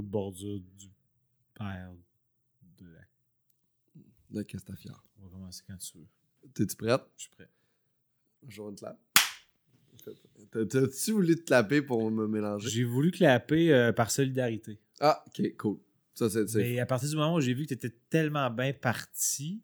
coupe-bordure du père de la... De Castafiore. On va commencer quand tu veux. T'es-tu prête? Je suis prêt. Vais te clap. T'as- T'as-tu voulu te clapper pour me mélanger? J'ai voulu clapper euh, par solidarité. Ah, ok, cool. Ça, c'est. Mais à partir du moment où j'ai vu que tu étais tellement bien parti,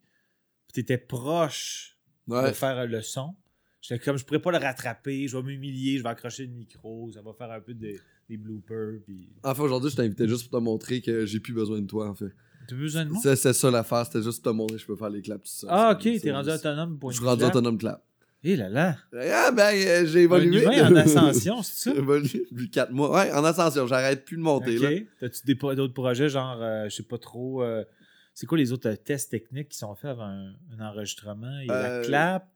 tu étais proche de faire le son, j'étais comme je pourrais pas le rattraper, je vais m'humilier, je vais accrocher le micro, ça va faire un peu de- des bloopers. Puis... Enfin, aujourd'hui, je t'invitais juste pour te montrer que j'ai plus besoin de toi, en fait. T'as besoin de moi? C'est c'est ça l'affaire, c'était juste pour te montrer que je peux faire les claps tout seul. Ah, ok, t'es rendu autonome pour Je suis rendu clap? autonome clap. Eh là là! Ah, ben, euh, j'ai Un évolué. humain en ascension, c'est J'ai ça? évolué depuis 4 mois. Ouais, en ascension, j'arrête plus de monter, là. Ok. T'as-tu des d'autres projets, genre, euh, je sais pas trop. euh, c'est quoi les autres tests techniques qui sont faits avant un, un enregistrement? Il y a la clap.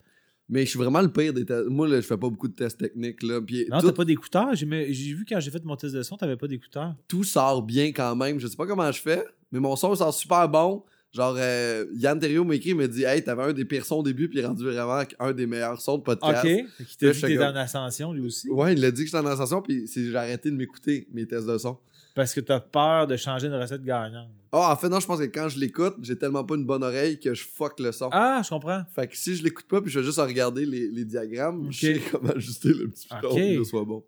Mais je suis vraiment le pire des tests. Moi, là, je fais pas beaucoup de tests techniques, là. Puis Non, tout, t'as pas d'écouteurs? J'ai me- j'ai vu quand j'ai fait mon test de son, t'avais pas d'écouteurs. tout sort bien quand même. Je sais pas comment je fais, mais mon son sort super bon. Genre, euh, Yann Terrio m'a écrit, il m'a dit Hey, t'avais un des pires sons au début, puis il est rendu vraiment un des meilleurs sons de podcast. Ok. Qu'il t'a dit que t'étais en ascension, lui aussi? Ouais, il a dit que j'étais en ascension, puis j'ai arrêté de m'écouter, mes tests de son. Parce que t'as peur de changer une recette gagnante. Ah, en fait, non, je pense que quand je l'écoute, j'ai tellement pas une bonne oreille que je fuck le son. Ah, je comprends. Fait que si je l'écoute pas, puis je vais juste regarder les, les diagrammes, Ok. je sais comment ajuster le petit piton pour que ce soit bon.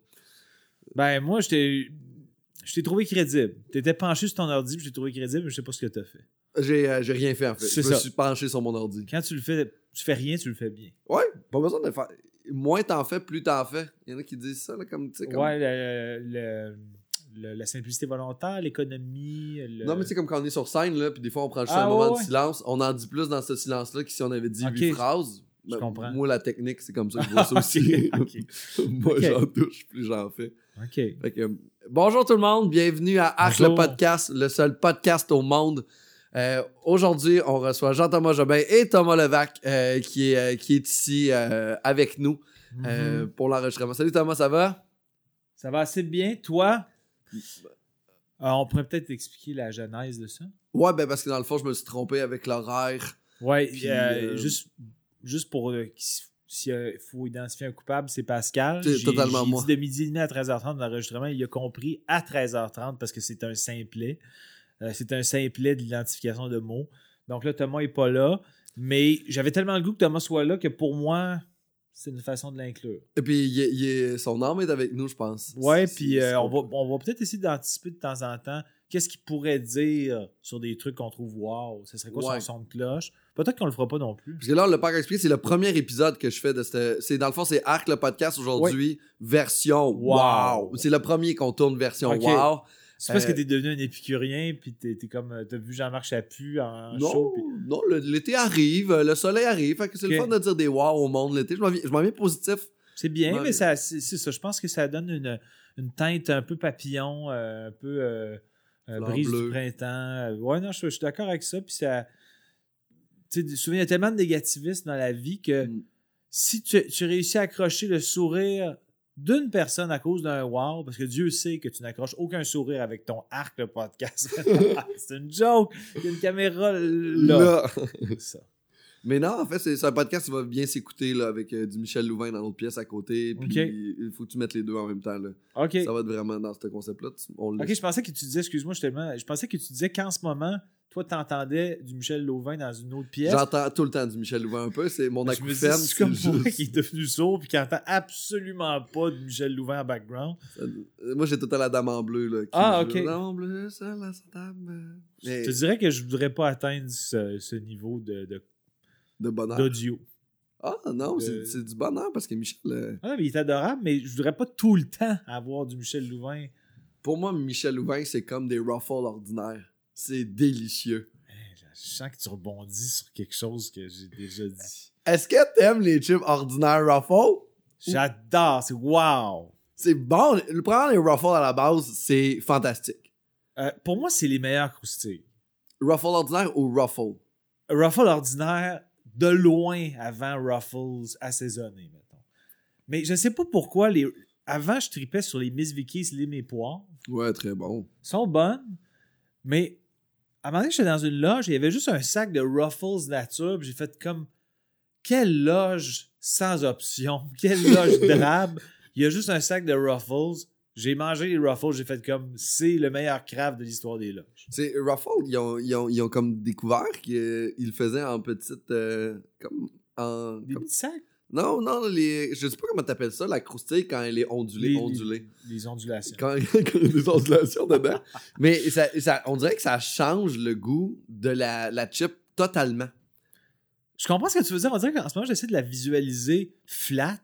Ben, moi, je t'ai. Je t'ai trouvé crédible. T'étais penché sur ton ordi, puis je t'ai trouvé crédible, mais je sais pas ce que t'as fait. J'ai euh, j'ai rien fait, en fait. Je me ça. suis penché sur mon ordi. Quand tu le fais, tu fais rien, tu le fais bien. Ouais, pas besoin de faire. Moins t'en fais, plus t'en fais. Il y en a qui disent ça, là, comme, tu sais, comme... Ouais, le- le- le- la simplicité volontaire, l'économie. le- Non, mais sais, comme quand on est sur scène, là, puis des fois, on prend juste Ah, un moment ouais, de silence, on en dit plus dans ce silence-là que si on avait dit huit phrases. Je Ben, comprends. Moi, la technique, c'est comme ça que je vois ça aussi. Moi, j'en touche, plus j'en fais. Ok. Fait que, bonjour tout le monde, bienvenue à Arc le podcast, le seul podcast au monde. Euh, Aujourd'hui, on reçoit Jean-Thomas Jobin et Thomas Levac euh, qui, est, euh, qui est ici euh, avec nous Mhm. pour l'enregistrement. Salut Thomas, ça va? Ça va assez bien. Toi, Euh, on pourrait peut-être expliquer la genèse de ça? Ouais, ben parce que dans le fond, je me suis trompé avec l'horaire. Ouais, Puis, euh, euh, juste, juste pour euh, s'il faut identifier un coupable, c'est Pascal. C'est totalement moi. dit de midi et demi à 13h30 de l'enregistrement. Il a compris à 13h30 parce que c'est un simplet. C'est un simplet de l'identification de mots. Donc là, Thomas n'est pas là. Mais j'avais tellement le goût que Thomas soit là que pour moi, c'est une façon de l'inclure. Et puis, il est- il est- son âme est avec nous, je pense. Ouais, puis euh, on va, on va peut-être essayer d'anticiper de temps en temps qu'est-ce qu'il pourrait dire sur des trucs qu'on trouve wow. Ce serait quoi Ouais. son son de cloche? Peut-être qu'on le fera pas non plus. Parce que là, on l'a pas expliqué, c'est le premier épisode que je fais de cette. C'est dans le fond, c'est Arc le podcast aujourd'hui, version wow. Wow. C'est le premier qu'on tourne version wow. C'est parce Euh, que t'es devenu un épicurien, puis t'es t'es comme. euh, T'as vu Jean-Marc Chaput en Non, show. puis- non, le- l'été arrive, le soleil arrive, fait que c'est le fun de dire des wow au monde l'été. Je m'en viens, je m'en viens positif. C'est bien, mais ça, c'est c'est ça. Je pense que ça donne une, une teinte un peu papillon, euh, un peu euh, euh, brise du printemps. Euh, Ouais, non, je, je suis d'accord avec ça. Puis ça. Tu sais, souvent, il y a tellement de négativisme dans la vie que Mm. si tu, tu réussis à accrocher le sourire d'une personne à cause d'un wow, parce que Dieu sait que tu n'accroches aucun sourire avec ton arc le podcast. c'est une joke. Il y a une caméra là. Là. Ça. Mais non, en fait, c'est un podcast qui va bien s'écouter là, avec euh, du Michel Louvain dans l'autre pièce à côté. Puis il faut que tu mettes les deux en même temps. Là. Ça va être vraiment dans ce concept-là. Ok, je pensais que tu disais, excuse-moi, je, je pensais que tu disais qu'en ce moment, toi, t'entendais du Michel Lauvin dans une autre pièce. J'entends tout le temps du Michel Louvain un peu. C'est mon acouphène. c'est comme c'est moi juste- qui est devenu sourd puis qui entend absolument pas de Michel Louvain en background. Euh, Moi, j'ai tout temps la dame en bleu. Là, Ah, ok. La dame en bleu, à. Mais Je te dirais que je voudrais pas atteindre ce, ce niveau de, de- de bonheur. d'audio. Ah non, De- c'est du bonheur parce que Michel. euh, Ah, mais il est adorable, mais je voudrais pas tout le temps avoir du Michel Louvain. pour moi, Michel Louvain, c'est comme des ruffles ordinaires. C'est délicieux. Hey, Je sens que tu rebondis sur quelque chose que j'ai déjà dit. Est-ce que t'aimes les chips ordinaires ruffles? J'adore, c'est wow! C'est bon. Le prendre les ruffles à la base, c'est fantastique. Euh, pour moi, c'est les meilleurs croustilles. Ruffle ordinaire ou ruffle? Ruffle ordinaire, de loin avant Ruffles assaisonné, mettons. Mais je sais pas pourquoi, les... avant, je tripais sur les Miss Vicky's lime et poivre. Ouais, très bon. sont bonnes, mais à un moment donné, j'étais dans une loge et il y avait juste un sac de Ruffles nature. puis J'ai fait comme quelle loge sans option, quelle loge drabe. Il y a juste un sac de Ruffles. J'ai mangé les Ruffles, j'ai fait comme c'est le meilleur craft de l'histoire des loges. C'est Ruffle, ils ont, ils, ont, ils ont comme découvert qu'ils le faisaient en petites. euh, comme. En, Des comme- petits sacs, Non, non, les. Je sais pas comment t'appelles ça, la croustille quand elle est ondulée. Les- ondulée. les ondulations. Quand, quand il y a des ondulations dedans. Mais ça, ça- on dirait que ça change le goût de la, la chip totalement. Je comprends ce que tu veux dire. On dirait qu'en ce moment, j'essaie de la visualiser flat.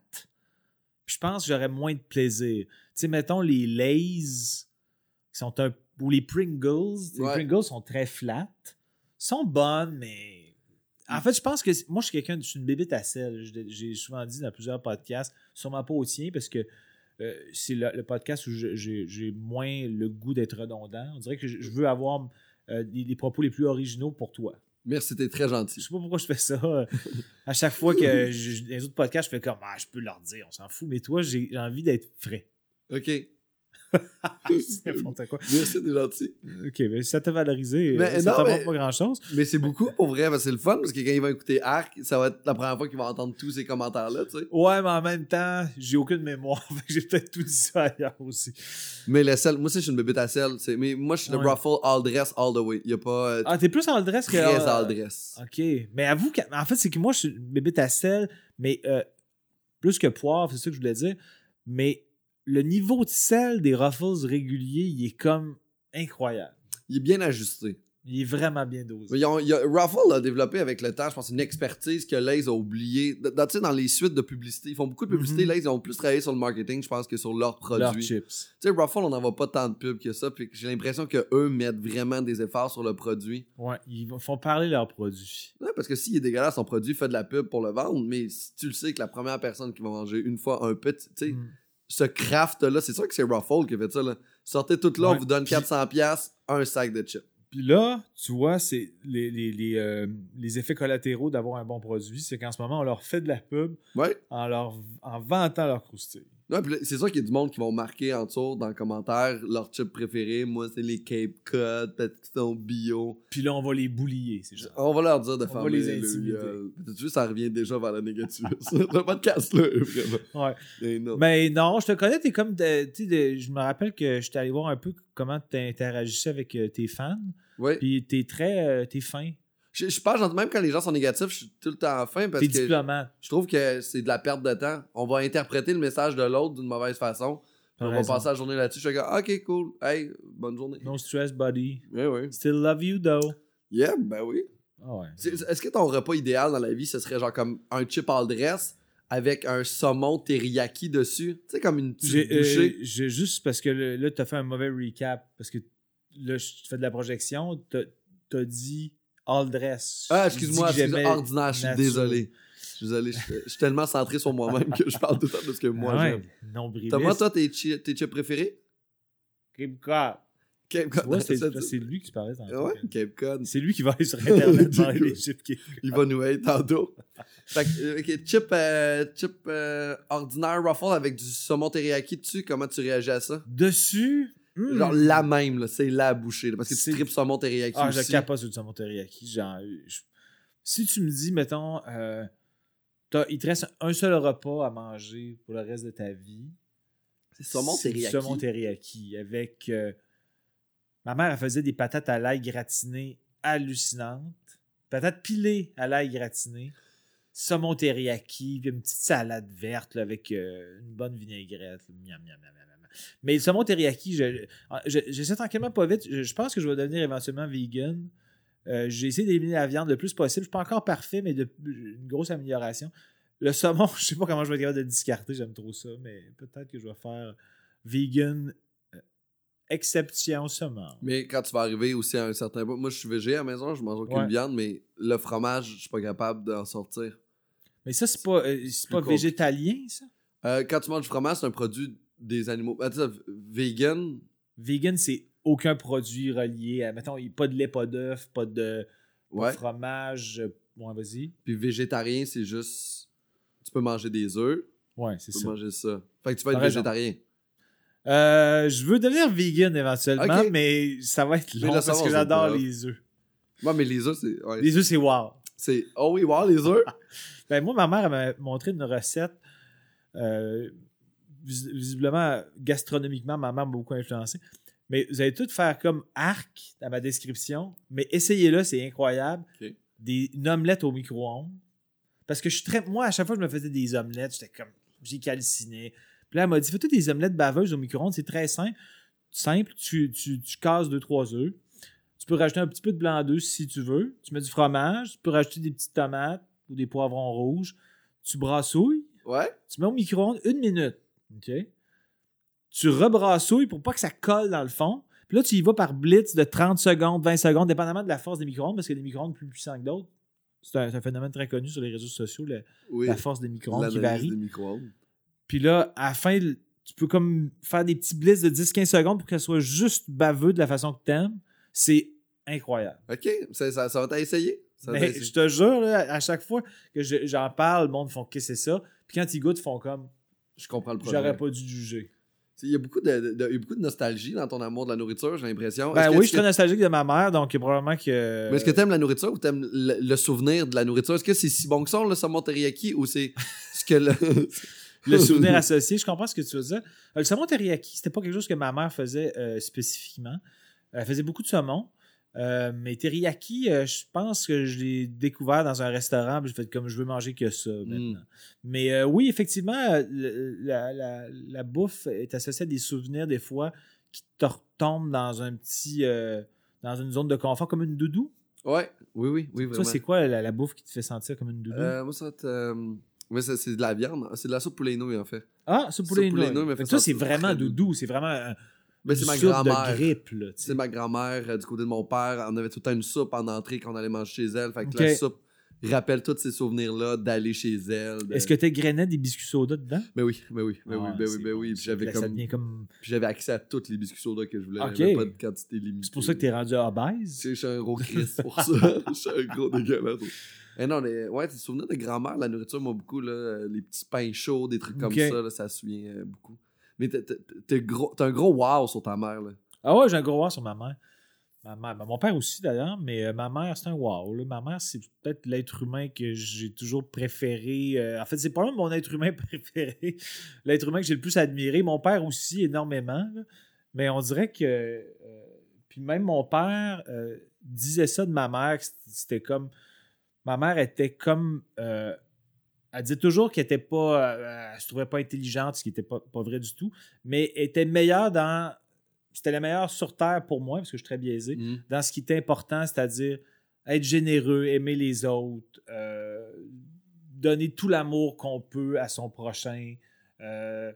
Puis je pense que j'aurais moins de plaisir. Tu sais, mettons les Lays qui sont un. ou les Pringles. Les Ouais. Pringles sont très flat. sont bonnes, mais. En fait, je pense que moi, je suis quelqu'un. Je suis une bébite à sel. Je- J'ai souvent dit dans plusieurs podcasts, sûrement pas au tien, parce que euh, c'est le, le podcast où je- j'ai moins le goût d'être redondant. On dirait que je, je veux avoir euh, les, les propos les plus originaux pour toi. Merci, t'es très Je gentil. sais pas pourquoi je fais ça. À chaque fois que je- les autres podcasts, je fais comme ah, je peux leur dire, on s'en fout. Mais toi, j'ai j'ai envie d'être frais. Ok. C'est n'importe quoi. Merci, t'es gentil. Ok, mais si ça t'a valorisé, Mais euh, ça t'apporte pas grand chose. Mais c'est beaucoup pour vrai, parce que c'est le fun, parce que quand il va écouter Arc, ça va être la première fois qu'il va entendre tous ces commentaires-là, tu sais. Ouais, mais en même temps, j'ai aucune mémoire. j'ai peut-être tout dit ça ailleurs aussi. Mais le sel, moi aussi, je suis une bébête à sel. c'est- Mais moi, je suis le. Ruffle all dress all the way. Il y a pas euh, Ah, t'es plus en dress que. très euh, all dress. Ok. Mais avoue qu'en fait, c'est que moi, je suis une bébête à sel, mais euh, plus que poivre, c'est ça que je voulais dire. Mais le niveau de sel des Ruffles réguliers, il est comme incroyable. Il est bien ajusté. Il est vraiment bien dosé. Ils ont- a- Ruffle a développé avec le temps, je pense, une expertise que Lays a oublié. Dans, tu sais, dans les suites de publicité, ils font beaucoup de publicité. Mhm. Lays, ils ont plus travaillé sur le marketing, je pense, que sur leurs Leurs produits. Tu chips. sais, Ruffle, on n'en voit pas tant de pubs que ça. Puis j'ai l'impression qu'eux mettent vraiment des efforts sur le produit. Ouais, ils font parler leurs produits. Ouais, parce que s'il est dégueulasse, son produit fait de la pub pour le vendre. Mais si tu le sais que la première personne qui va manger une fois un petit, tu sais, Mm. Ce craft-là, c'est sûr que c'est Ruffle qui a fait ça. Là. Sortez tout là, on vous donne puis- 400$, un sac de chips. Puis là, tu vois, c'est les, les, les, euh, les effets collatéraux d'avoir un bon produit, c'est qu'en ce moment, on leur fait de la pub Ouais. en, leur, en vantant leur croustille. Ouais, c'est sûr qu'il y a du monde qui vont marquer en dessous dans les commentaires leur chip préféré. Moi, c'est les Cape Cod, peut-être qu'ils sont bio. Puis là, on va les boulier, ces gens. On va leur dire de On fermer les le intimider. gueule. Tu ça revient déjà vers la négative. le podcast, là, vraiment. Ouais. Mais non, je te connais, t'es comme. de- de- je me rappelle que j'étais allé voir un peu comment tu interagissais avec euh, tes fans. Ouais. Puis t'es très. euh, t'es fin. Je, je gentil, même quand les gens sont négatifs, je suis tout le temps fin parce que je trouve que c'est de la perte de temps. On va interpréter le message de l'autre d'une mauvaise façon. T'as On va passer la journée là-dessus. Je suis comme, ok, cool. Hey, bonne journée. No stress, buddy. Ouais, ouais. Still love you, though. Yeah, ben oui. Ah ouais. Est-ce que ton repas idéal dans la vie, ce serait genre comme un chip all dress avec un saumon teriyaki dessus? Tu sais, comme une J'ai petite bouchée. euh, juste parce que le- là, tu as fait un mauvais recap. Parce que là, je fais de la projection. Tu as dit all dress. ah, excuse-moi, excuse ordinaire, je suis désolé. Je suis désolé, je suis- je suis tellement centré sur moi-même que je parle tout le temps de ce que moi Ah ouais, j'aime. Thomas, toi, tes, chi- tes chips préférés? Cape Cod. Cape Cod. c'est lui qui parlait dans Ouais, Cape Cod. C'est lui qui va aller sur Internet parler des chips Cape Cod. Il va nous aider tantôt. Fait que, euh, ok, chip, euh, chip euh, ordinaire ruffle avec du saumon teriyaki dessus, comment tu réagis à ça? Dessus. Hmm. Genre la même, là, c'est la bouchée. là, parce que tu tripes saumon teriyaki Ah, aussi. je capote sur le saumon teriyaki. Genre, je- Si tu me dis, mettons, euh, t'as- il te reste un seul repas à manger pour le reste de ta vie. C'est saumon du teriyaki. saumon teriyaki avec. euh, ma mère, elle faisait des patates à l'ail gratinées hallucinantes. Patates pilées à l'ail gratiné. Saumon teriyaki, puis une petite salade verte là, avec euh, une bonne vinaigrette. miam, miam, miam, miam. Mais le saumon teriyaki, je, je, j'essaie tranquillement pas vite. Je, je pense que je vais devenir éventuellement vegan. Euh, j'ai essayé d'éliminer la viande le plus possible. Je suis pas encore parfait, mais de, une grosse amélioration. Le saumon, je sais pas comment je vais être capable de le discarter, j'aime trop ça, mais peut-être que je vais faire vegan euh, exception saumon. Mais quand tu vas arriver aussi à un certain point, moi je suis végé à la maison, je mange aucune Ouais. viande, mais le fromage, je suis pas capable d'en sortir. Mais ça, c'est pas, euh, c'est pas végétalien, ça? Euh, quand tu manges du fromage, c'est un produit des animaux. Ah, vegan, Vegan, c'est aucun produit relié à. Mettons, il- pas de lait, pas d'œuf, pas de, pas de ouais. fromage. euh, Ouais, vas-y. Puis végétarien, c'est juste. Tu peux manger des œufs, Ouais, c'est tu peux ça. manger ça. Fait que tu vas être végétarien. Euh, je veux devenir vegan éventuellement, mais ça va être long ça parce que j'adore les œufs. Ouais, mais les œufs, c'est. ouais. Les œufs, c'est wow. C'est. Oh oui, wow, les œufs! Ben, moi, ma mère elle m'a montré une recette. euh, visiblement, gastronomiquement, ma mère m'a beaucoup influencé. Mais vous allez tout faire comme arc dans ma description, mais essayez-le, c'est incroyable. Des une omelette au micro-ondes. Parce que je suis très. Moi, à chaque fois que je me faisais des omelettes, j'étais comme. J'ai calciné. Puis là, elle m'a dit fais-toi des omelettes baveuses au micro-ondes, c'est très simple. Simple, tu, tu, tu casses 2-3 œufs. Tu peux rajouter un petit peu de blanc d'œuf si tu veux. Tu mets du fromage. Tu peux rajouter des petites tomates ou des poivrons rouges. Tu brassouilles. Ouais. Tu mets au micro-ondes une minute. OK? Tu rebrassouilles pour pas que ça colle dans le fond. Puis là, tu y vas par blitz de 30 secondes, 20 secondes, dépendamment de la force des micro-ondes, parce qu'il y a des micro-ondes plus puissants que d'autres. C'est un, phénomène très connu sur les réseaux sociaux, le- Oui. la force des micro-ondes qui varie. des micro-ondes. Puis là, à la fin, tu peux comme faire des petits blitz de 10-15 secondes pour que ça soit juste baveux de la façon que t'aimes. C'est incroyable. Ok, ça, ça, ça va t'essayer. Mais je te jure, là, à chaque fois que je- j'en parle, le monde font que c'est ça? Puis quand ils goûtent, ils font comme Je comprends le problème. j'aurais pas dû juger. Il y, a beaucoup de, y a beaucoup de nostalgie dans ton amour de la nourriture, j'ai l'impression. Ben oui, je suis très nostalgique de ma mère, donc probablement que. que- Mais est-ce que t'aimes la nourriture ou t'aimes le, le souvenir de la nourriture? Est-ce que c'est si bon que ça, le saumon teriyaki, ou c'est ce que le... le souvenir associé, je comprends ce que tu veux dire. Euh, Le saumon teriyaki, c'était pas quelque chose que ma mère faisait euh, spécifiquement. Elle faisait beaucoup de saumon. Euh, mais teriyaki, euh, je pense que je l'ai découvert dans un restaurant, puis j'ai fait comme je veux manger que ça maintenant. Mais euh, oui, effectivement, le- la, la- la bouffe est associée à des souvenirs des fois qui te retombent dans un petit dans une zone de confort comme une doudou. Ouais, oui, oui, oui, vraiment. Toi, c'est quoi la, la bouffe qui te fait sentir comme une doudou? Moi, ça va être, ouais, c'est de la viande. C'est de la soupe poulet nouilles, en fait. ah, soupe poulet nouilles. que Ça, c'est vraiment doudou. C'est vraiment Ben, c'est ma grand-mère. grippe. Là. C'est ma grand-mère, euh, du côté de mon père, on avait tout le temps une soupe en entrée quand on allait manger chez elle. Fait que la soupe rappelle tous ces souvenirs-là d'aller chez elle. de- Est-ce que tu grainais des biscuits soda dedans? Ben oui, ben oui, ben oui, Ah, ben oui, ben bon, oui. J'avais comme... j'avais accès à tous les biscuits soda que je voulais. Ok. J'avais pas de quantité limitée. C'est pour ça que tu es rendu? Tu sais, Je suis un gros pour ça. Je suis un gros dégueulasse. Et non, les, ouais, tes souvenirs de grand-mère, la nourriture, moi, beaucoup, là, euh, les petits pains chauds, des trucs comme ça, là, ça se souvient euh, beaucoup. Mais t'as- gros- un gros wow sur ta mère, là. Ah ouais, j'ai un gros wow sur ma mère. Ma mère, ben, mon père aussi d'ailleurs, mais euh, ma mère, c'est un wow. là. Ma mère, c'est peut-être l'être humain que j'ai toujours préféré. euh, en fait, c'est pas mon être humain préféré. L'être humain que j'ai le plus admiré. Mon père aussi, énormément. Mais on dirait que. euh, puis même mon père disait ça de ma mère, c'était comme. Ma mère était comme. Elle disait toujours qu'elle était pas. euh, elle se trouvait pas intelligente, ce qui était pas, pas vrai du tout, mais elle était meilleure dans. C'était la meilleure sur Terre pour moi, parce que je suis très biaisé, Mm. dans ce qui était important, c'est-à-dire être généreux, aimer les autres, euh, donner tout l'amour qu'on peut à son prochain, euh,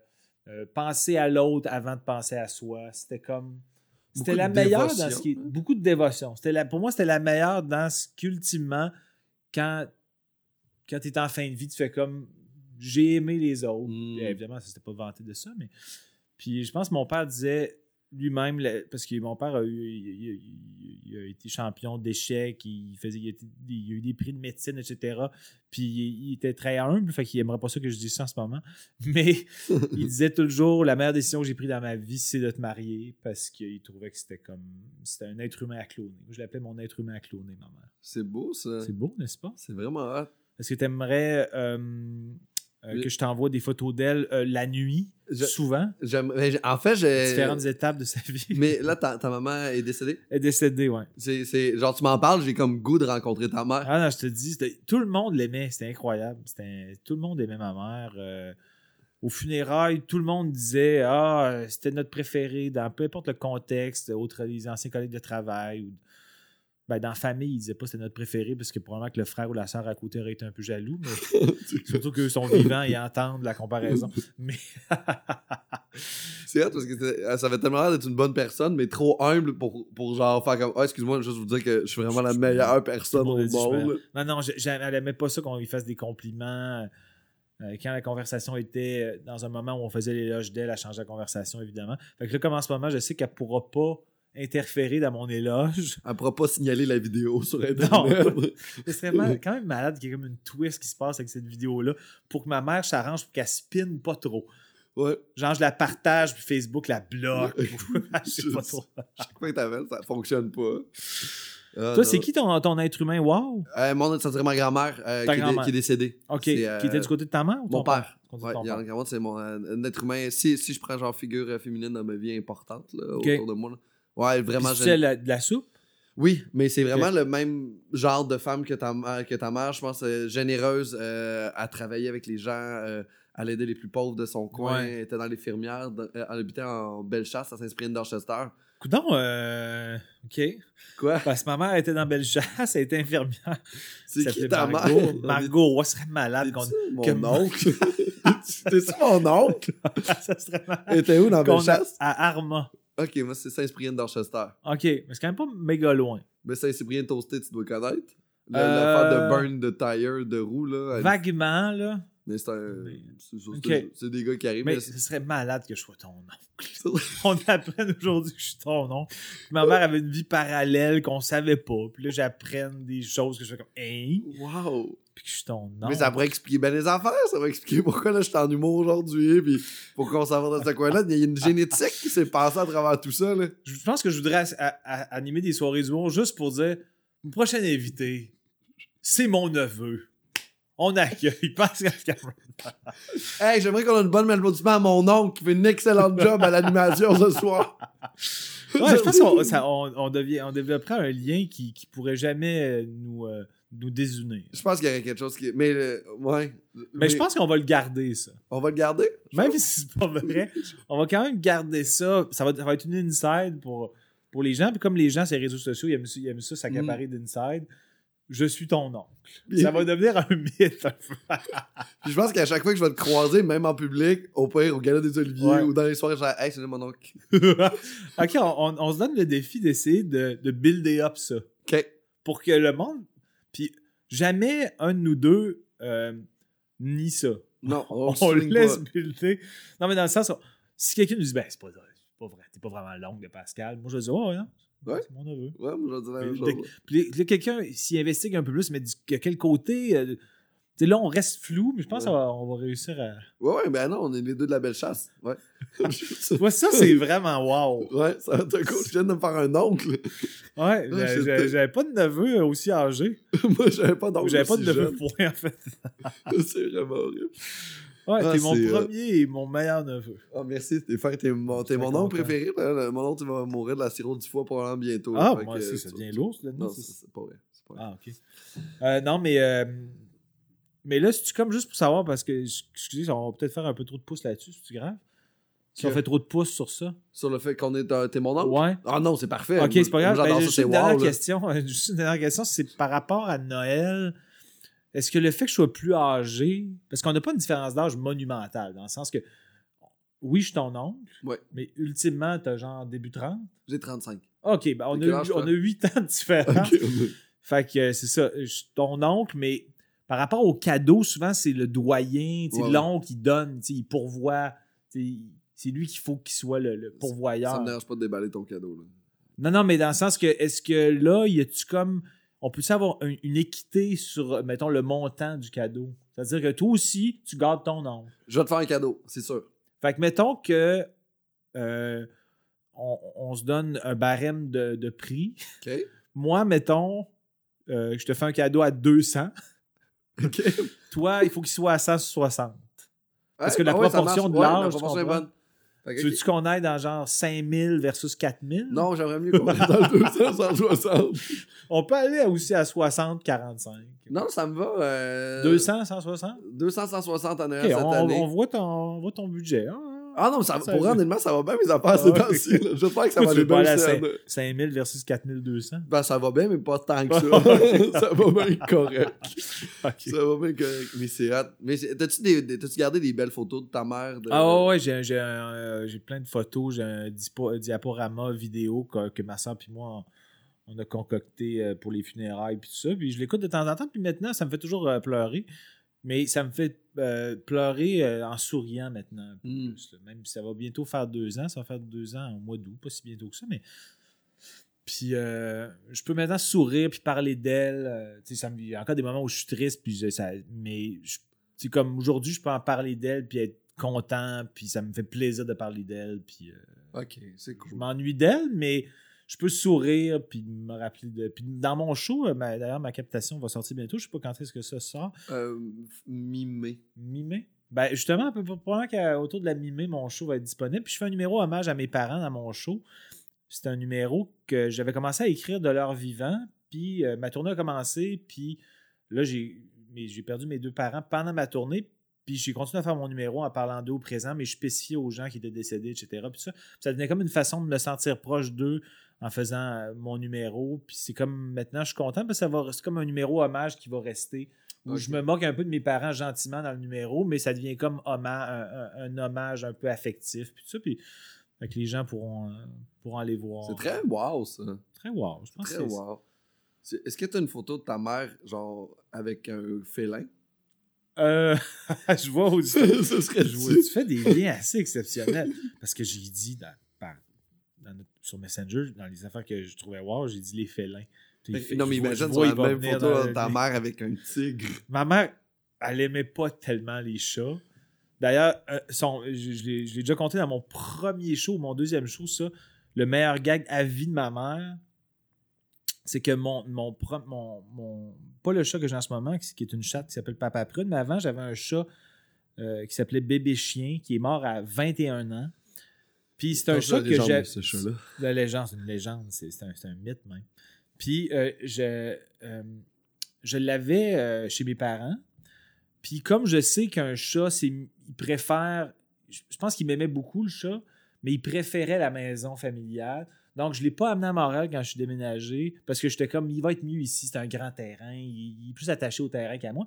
euh, penser à l'autre avant de penser à soi. C'était comme. C'était la meilleure dans ce qui. hein. Beaucoup de dévotion. C'était la, pour moi, c'était la meilleure dans ce qu'ultimement, quand, quand tu es en fin de vie, tu fais comme j'ai aimé les autres. Mm. Évidemment, ça c'était pas vanté de ça, mais. Puis je pense que mon père disait lui-même, parce que mon père a, eu, il, il- il a été champion d'échecs, il, faisait, il, a été- il a eu des prix de médecine, etc. Puis il, était très humble, fait qu'il aimerait pas ça que je dise ça en ce moment. Mais il disait toujours la meilleure décision que j'ai prise dans ma vie, c'est de te marier, parce qu'il trouvait que c'était comme. C'était un être humain à cloner. Je l'appelais mon être humain à cloner, ma mère. C'est beau, ça. C'est beau, n'est-ce pas? C'est vraiment. Est-ce que tu aimerais Oui. que je t'envoie des photos d'elle euh, la nuit, Je- souvent, mais j'ai- En fait, j'ai. différentes étapes de sa vie? Mais là, ta, ta maman est décédée. Elle est décédée, ouais. C'est. Genre, tu m'en parles, j'ai comme goût de rencontrer ta mère. Ah non, je te dis, tout le monde l'aimait, c'était incroyable. C'était- Tout le monde aimait ma mère. euh, aux funérailles, tout le monde disait Ah, euh, c'était notre préféré, dans peu importe le contexte, autres les anciens collègues de travail. Ou, ben, dans la famille, ils disaient pas que c'était notre préféré parce que probablement que le frère ou la soeur à côté aurait été un peu jaloux, mais surtout qu'eux sont vivants et entendent la comparaison. Mais C'est parce que c'est- ça avait tellement l'air d'être une bonne personne, mais trop humble pour, pour genre faire comme. Ah, excuse-moi, juste vous dire que je suis vraiment la meilleure personne au monde. Non, non, elle aimait pas ça qu'on lui fasse des compliments. Euh, quand la conversation était euh, dans un moment où on faisait l'éloge d'elle, elle changeait la conversation, évidemment. Fait que là, comme en ce moment, je sais qu'elle pourra pas interférer dans mon éloge. Elle pourra pas signaler la vidéo sur Internet. Non. C'est vraiment quand même malade qu'il y ait comme une twist qui se passe avec cette vidéo-là pour que ma mère s'arrange pour qu'elle spinne pas trop. ouais. Genre, je la partage, puis Facebook la bloque. je sais pas trop. Chaque fois que t'appelles, ça fonctionne pas. Ah, Toi, c'est qui ton, ton être humain? Wow! Euh, mon, ça serait ma grand-mère euh, qui, est dé- grand-mère. qui est décédée. OK. Qui euh, était du côté de ta mère ou ton Mon père. Ouais, père. C'est mon euh, un être humain. Si, si je prends genre figure euh, féminine dans ma vie importante là, autour de moi. là. Ouais, vraiment. La- de la soupe? Oui, mais c'est vraiment le même genre de femme que ta, mère- que ta mère, je pense, euh, généreuse euh, à travailler avec les gens, euh, à l'aider les plus pauvres de son coin. Ouais. Elle était dans les euh, elle habitait en Bellechasse, à Saint-Cyprien d'Orchester. Coudon, OK. Quoi? Parce que ma mère était dans Bellechasse, elle était infirmière. C'est qui ta Margot. mère? Margot, ouais, serait malade. T'es-tu mon que- oncle? T'es-tu mon oncle? ça serait malade. Elle était où dans Bellechasse? À Arma. Ok, moi c'est Saint-Cyprien d'Orchester. OK, mais c'est quand même pas méga loin. Mais Saint-Cyprien toasté, tu dois connaître. Le- Euh, L'affaire de burn de tire, de roue, là. elle- Vaguement, là. Mais c'est un- c'est des gars qui arrivent. Mais ce serait malade que je sois ton oncle. On apprenne aujourd'hui que je suis ton oncle. Ma mère avait une vie parallèle qu'on savait pas. Puis là, j'apprenne des choses que je fais comme Hein? Wow! Puis que je suis ton oncle. Mais ça pourrait expliquer bien les affaires, ça va expliquer pourquoi là, je suis en humour aujourd'hui, puis pourquoi on s'en va dans ce coin-là. Il y a une génétique qui s'est passée à travers tout ça. Là. Je pense que je voudrais animer des soirées d'humour juste pour dire mon prochain invité, c'est mon neveu. On accueille Pascal Cameron. Hey, j'aimerais qu'on ait une bonne applaudissement à mon oncle qui fait une excellente job à l'animation ce soir. Ouais, je pense qu'on on, on devient- on développerait un lien qui, qui pourrait jamais euh, nous, euh, nous désunir. Je pense qu'il y aurait quelque chose qui. Mais, euh, ouais. Mais, je pense qu'on va le garder, ça. On va le garder? Même si c'est pas vrai, on va quand même garder ça. Ça va, ça va être une inside pour, pour les gens. Puis comme les gens, ces réseaux sociaux, ils aiment ça, ils aiment ça s'accaparer d'inside. Je suis ton oncle. Ça va devenir un mythe. Puis je pense qu'à chaque fois que je vais te croiser, même en public, au pire, au gala des Oliviers Ouais. ou dans les soirées, je vais dire, Hey, c'est mon oncle. ok, on, on- on se donne le défi d'essayer de, de builder up ça. Ok. Pour que le monde. Puis jamais un de nous deux euh, nie ça. Non, on, le laisse pas. builder. Non, mais dans le sens, si quelqu'un nous dit, ben, c'est pas, vrai, t'es pas vraiment l'oncle de Pascal, moi je dis, oh, ouais, non, Ouais. c'est mon neveu. Ouais, moi, je vais dire la même Puis, chose. Puis là, quelqu'un s'y investigue un peu plus, mais du, à quel côté. euh, là, on reste flou, mais je pense Ouais. qu'on va, réussir à. Ouais, ouais, ben non, on est les deux de la belle chasse. Ouais. Ouais, ça, c'est vraiment wow. ouais, ça va être cool. Je viens de me faire un oncle. Ouais, j'a- j'avais pas de neveu aussi âgé. Moi, j'avais pas d'oncle. J'avais pas de neveu point, en fait. c'est vraiment horrible. Ouais, Ah, t'es mon c'est, euh, premier et mon meilleur neveu. Ah, merci. T'es, t'es mon, Très mon content. préféré. Mon oncle, il va mourir de la cirrhose du foie probablement bientôt. Ah, moi aussi, ça tu- devient lourd, là. Non, c'est, c'est pas vrai. C'est. Ah, ok. Euh, non, mais. euh, mais là, c'est-tu comme juste pour savoir, parce que, excusez, on va peut-être faire un peu trop de pouces là-dessus, c'est-tu grave? Si on fait trop de pouces sur ça. Sur le fait qu'on est. T'es mon oncle? Ouais. Ah non, c'est parfait. Ok, c'est pas grave. Ben, ça, juste c'est une dernière wow. là. question. Juste une dernière question, c'est par rapport à Noël. Est-ce que le fait que je sois plus âgé, parce qu'on n'a pas une différence d'âge monumentale, dans le sens que, oui, je suis ton oncle, Ouais. mais ultimement, t'as genre début 30. J'ai 35. Ok, ben on, a, on a 8 ans de différence. Fait que euh, c'est ça, je suis ton oncle, mais par rapport au cadeau, souvent c'est le doyen, tu Ouais, l'oncle qui donne, tu il pourvoit, tu c'est lui qu'il faut qu'il soit le, le Ça pourvoyeur. me dérange pas de déballer ton cadeau. Là. Non, non, mais dans le sens que, est-ce que là, y a-tu comme. On peut-tu avoir un- une équité sur, mettons, le montant du cadeau? C'est-à-dire que toi aussi, tu gardes ton oncle. Je vais te faire un cadeau, c'est sûr. Fait que, mettons que. euh, on, on se donne un barème de, de prix. OK? Moi, mettons, euh, je te fais un cadeau à 200. OK. Toi, il faut qu'il soit à 160. Parce que Ouais, la ah ouais, proportion marche. de Ouais, l'âge, La proportion est comprends? Tu veux-tu qu'on aille dans genre 5000 versus 4000? Non, j'aimerais mieux qu'on aille dans le 200, 160. On peut aller aussi à 60, 45. Non, ça me va. euh, 200, 160? 200, 160 en Noël Ok, cette on, année. on voit ton, on voit ton budget. hein? Ah non, ça, Ça, pour honnêtement, ça va bien mes affaires ces Ah, temps-ci. J'espère que ça va aller bien. aller à ça. 5 5000 versus 4200. Ben, ça va bien, mais pas tant que ça. ça va bien correct. Ça va bien correct. Mais c'est hot. Mais t'as-tu, des, des- t'as-tu gardé des belles photos de ta mère? De... Ah ouais, ouais, j'ai, j'ai, un, euh, j'ai plein de photos, j'ai un diapo- un diaporama vidéo que, que ma soeur puis moi, on, on a concocté euh, pour les funérailles puis tout ça. Puis je l'écoute de temps en temps, puis maintenant, ça me fait toujours euh, pleurer. Mais ça me fait euh, pleurer euh, en souriant maintenant. un peu Mm. plus, là. Même si ça va bientôt faire deux ans, ça va faire deux ans au mois d'août, pas si bientôt que ça, mais. Puis euh, je peux maintenant sourire puis parler d'elle. euh, tu sais, ça me- il y a encore des moments où je suis triste, puis je- ça, mais je- comme aujourd'hui, je peux en parler d'elle puis être content, puis ça me fait plaisir de parler d'elle, puis Ok, c'est je cool. m'ennuie d'elle, mais je peux sourire puis me rappeler de. Puis dans mon show, euh, d'ailleurs, ma captation va sortir bientôt. Je sais pas quand est-ce que ça sort. Euh, mi-mai. Mi-mai? Ben, justement, probablement qu'autour de la mi-mai, mon show va être disponible. Puis je fais un numéro hommage à mes parents dans mon show. C'est un numéro que j'avais commencé à écrire de leur vivant. Puis euh, ma tournée a commencé. Puis là, j'ai mais j'ai perdu mes deux parents pendant ma tournée. Puis j'ai continué à faire mon numéro en parlant d'eux au présent, mais je spécifiais aux gens qui étaient décédés, etc. Puis ça, ça devenait comme une façon de me sentir proche d'eux en faisant euh, mon numéro. Puis c'est comme maintenant, je suis content parce que ça va, c'est comme un numéro hommage qui va rester. Où je me moque un peu de mes parents gentiment dans le numéro, mais ça devient comme hommage, un, un- un hommage un peu affectif. Puis tout ça, puis fait que les gens pourront, euh, pourront aller voir. C'est très wow, ça. Très wow. Je pense Très que wow. Est-ce que tu as une photo de ta mère, genre, avec un félin? Euh, je vois où tu, Ce serait je vois- tu fais des liens assez exceptionnels. Parce que j'ai dit dans, dans notre- sur Messenger, dans les affaires que je trouvais wow, j'ai dit les félins. Puis fait- Non, mais vois- imagine vois, la même photo dans le- ta mère avec un tigre. Ma mère, elle aimait pas tellement les chats. D'ailleurs, euh, je, je l'ai déjà compté dans mon premier show, mon deuxième show, ça. Le meilleur gag à vie de ma mère, c'est que mon, mon, mon, mon- Pas le chat que j'ai en ce moment, qui qui est une chatte qui s'appelle Papa Prune, mais avant, j'avais un chat euh, qui s'appelait Bébé Chien, qui est mort à 21 ans. Puis c'est un la que j'ai. La légende, c'est une légende, c'est un, mythe même. Puis euh, je, euh, je l'avais euh, chez mes parents. Puis comme je sais qu'un chat, c'est, il préfère. Je je pense qu'il m'aimait beaucoup le chat, mais il préférait la maison familiale. Donc je ne l'ai pas amené à Montréal quand je suis déménagé parce que j'étais comme, il va être mieux ici, c'est un grand terrain, il, il est plus attaché au terrain qu'à moi.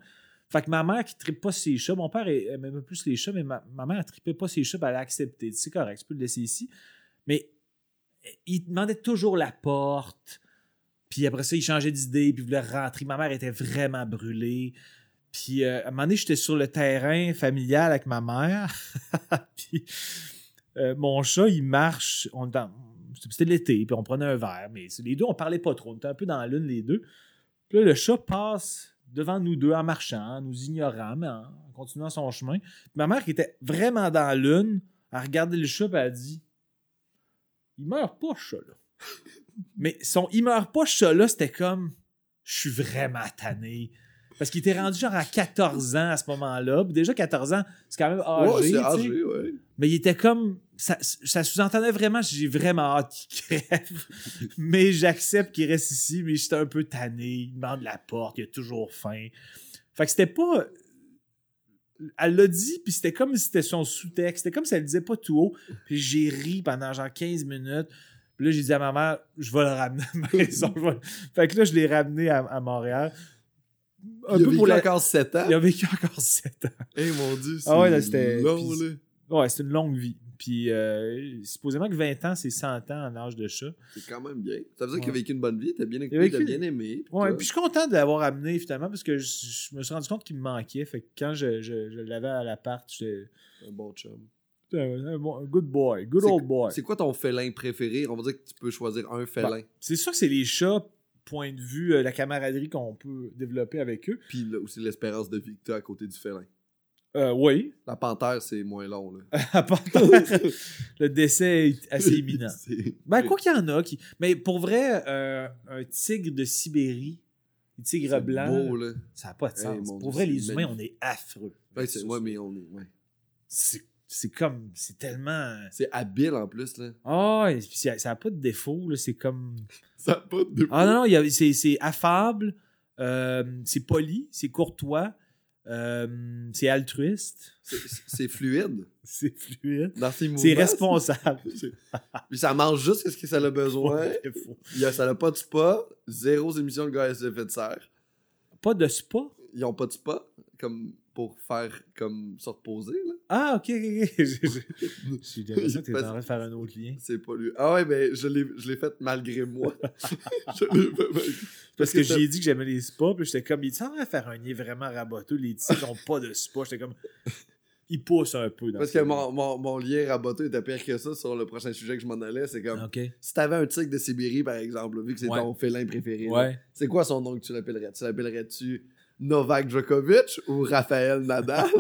Fait que ma mère qui tripe pas ses chats, mon père aimait plus les chats, mais ma, mère ne pas ses chats, elle a accepté. C'est correct, tu peux le laisser ici. Mais il demandait toujours la porte. Puis après ça, il changeait d'idée, puis il voulait rentrer. Ma mère était vraiment brûlée. Puis euh, à un moment donné, j'étais sur le terrain familial avec ma mère. puis euh, mon chat, il marche. C'était l'été, puis on prenait un verre. Mais les deux, on parlait pas trop. On était un peu dans lune, les deux. Puis là, le chat passe devant nous deux en marchant, en nous ignorant, mais en, continuant son chemin. Ma mère, qui était vraiment dans la lune, a regardé le chat, elle a dit Il meurt pas, ce. Mais son il meurt pas, ce chat-là, c'était comme Je suis vraiment tanné. Parce qu'il était rendu genre à 14 ans à ce moment-là. Déjà, 14 ans, c'est quand même âgé. ouais, âgé, ouais. Mais il était comme. Ça, ça sous-entendait vraiment, j'ai vraiment hâte qu'il crève. mais j'accepte qu'il reste ici, mais j'étais un peu tanné. Il demande la porte, il a toujours faim. Fait que c'était pas. Elle l'a dit, puis c'était comme si c'était son sous-texte. C'était comme si elle le disait pas tout haut. Puis j'ai ri pendant genre 15 minutes. Puis là, j'ai dit à ma mère, je vais le ramener à ma maison. Fait que là, je l'ai ramené à, à Montréal. Un il a peu vécu pour la- encore 7 ans. Il a vécu encore 7 ans. Eh mon dieu, c'est Ah ouais, là, c'était- long, puis- là. Ouais, c'est une longue vie. Puis, euh, supposément que 20 ans, c'est 100 ans en âge de chat. C'est quand même bien. Ça veut dire qu'il a vécu une bonne vie, t'as bien a écouté, vécu- t'as bien aimé. puis Ouais, puis je suis content de l'avoir amené, finalement, parce que je, je me suis rendu compte qu'il me manquait. Fait que quand je, je, je l'avais à l'appart, j'étais Un bon chum. un, bon- good boy, good old boy. C'est quoi ton félin préféré? On va dire que tu peux choisir un félin. C'est sûr que c'est les chats, point de vue, euh, la camaraderie qu'on peut développer avec eux. Puis là, aussi l'espérance de vie que t'as à côté du félin. Euh, oui. La panthère, c'est moins long. Là. À part- le décès est assez imminent. Ben, quoi qu'il y en a qui. Mais pour vrai, euh, un tigre de Sibérie, un tigre blanc, beau, là. ça n'a pas de sens. pour Dieu, vrai, les humains, on est affreux. C'est- ouais, mais on est. Ouais. C'est c'est comme. C'est tellement. C'est habile en plus, là. Ah, puis ça n'a pas de défaut. là, C'est comme. Ça a pas de. Ah non, non, c'est c'est affable, euh, c'est poli, c'est courtois, euh, c'est altruiste, C'est- fluide. c'est fluide, Dans ses mouvements. c'est responsable. Puis ça mange juste ce que ça a besoin. Défaut. Il a- ça n'a pas de spa. Zéro émission de gaz à effet de serre. Pas de spa? Ils ont pas de spa. Comme pour faire comme se reposer, là. Ah, ok, ok, ok. J'ai- l'impression que t'es en train de faire un autre lien. C'est pas lui. Ah ouais, mais je l'ai je l'ai fait malgré moi. je fait Parce que j'ai dit que j'aimais les spas, puis j'étais comme, il est en train de faire un lien vraiment raboteux. Les tigres n'ont pas de spa. J'étais comme, ils poussent un peu. Dans Parce ce que mon, mon, mon lien raboteux était pire que ça sur le prochain sujet que je m'en allais. C'est comme si t'avais un tigre de Sibérie, par exemple, vu que c'est Ouais. ton félin préféré, Ouais. c'est quoi son nom que tu l'appellerais? Tu l'appellerais-tu Novak Djokovic ou Raphaël Nadal?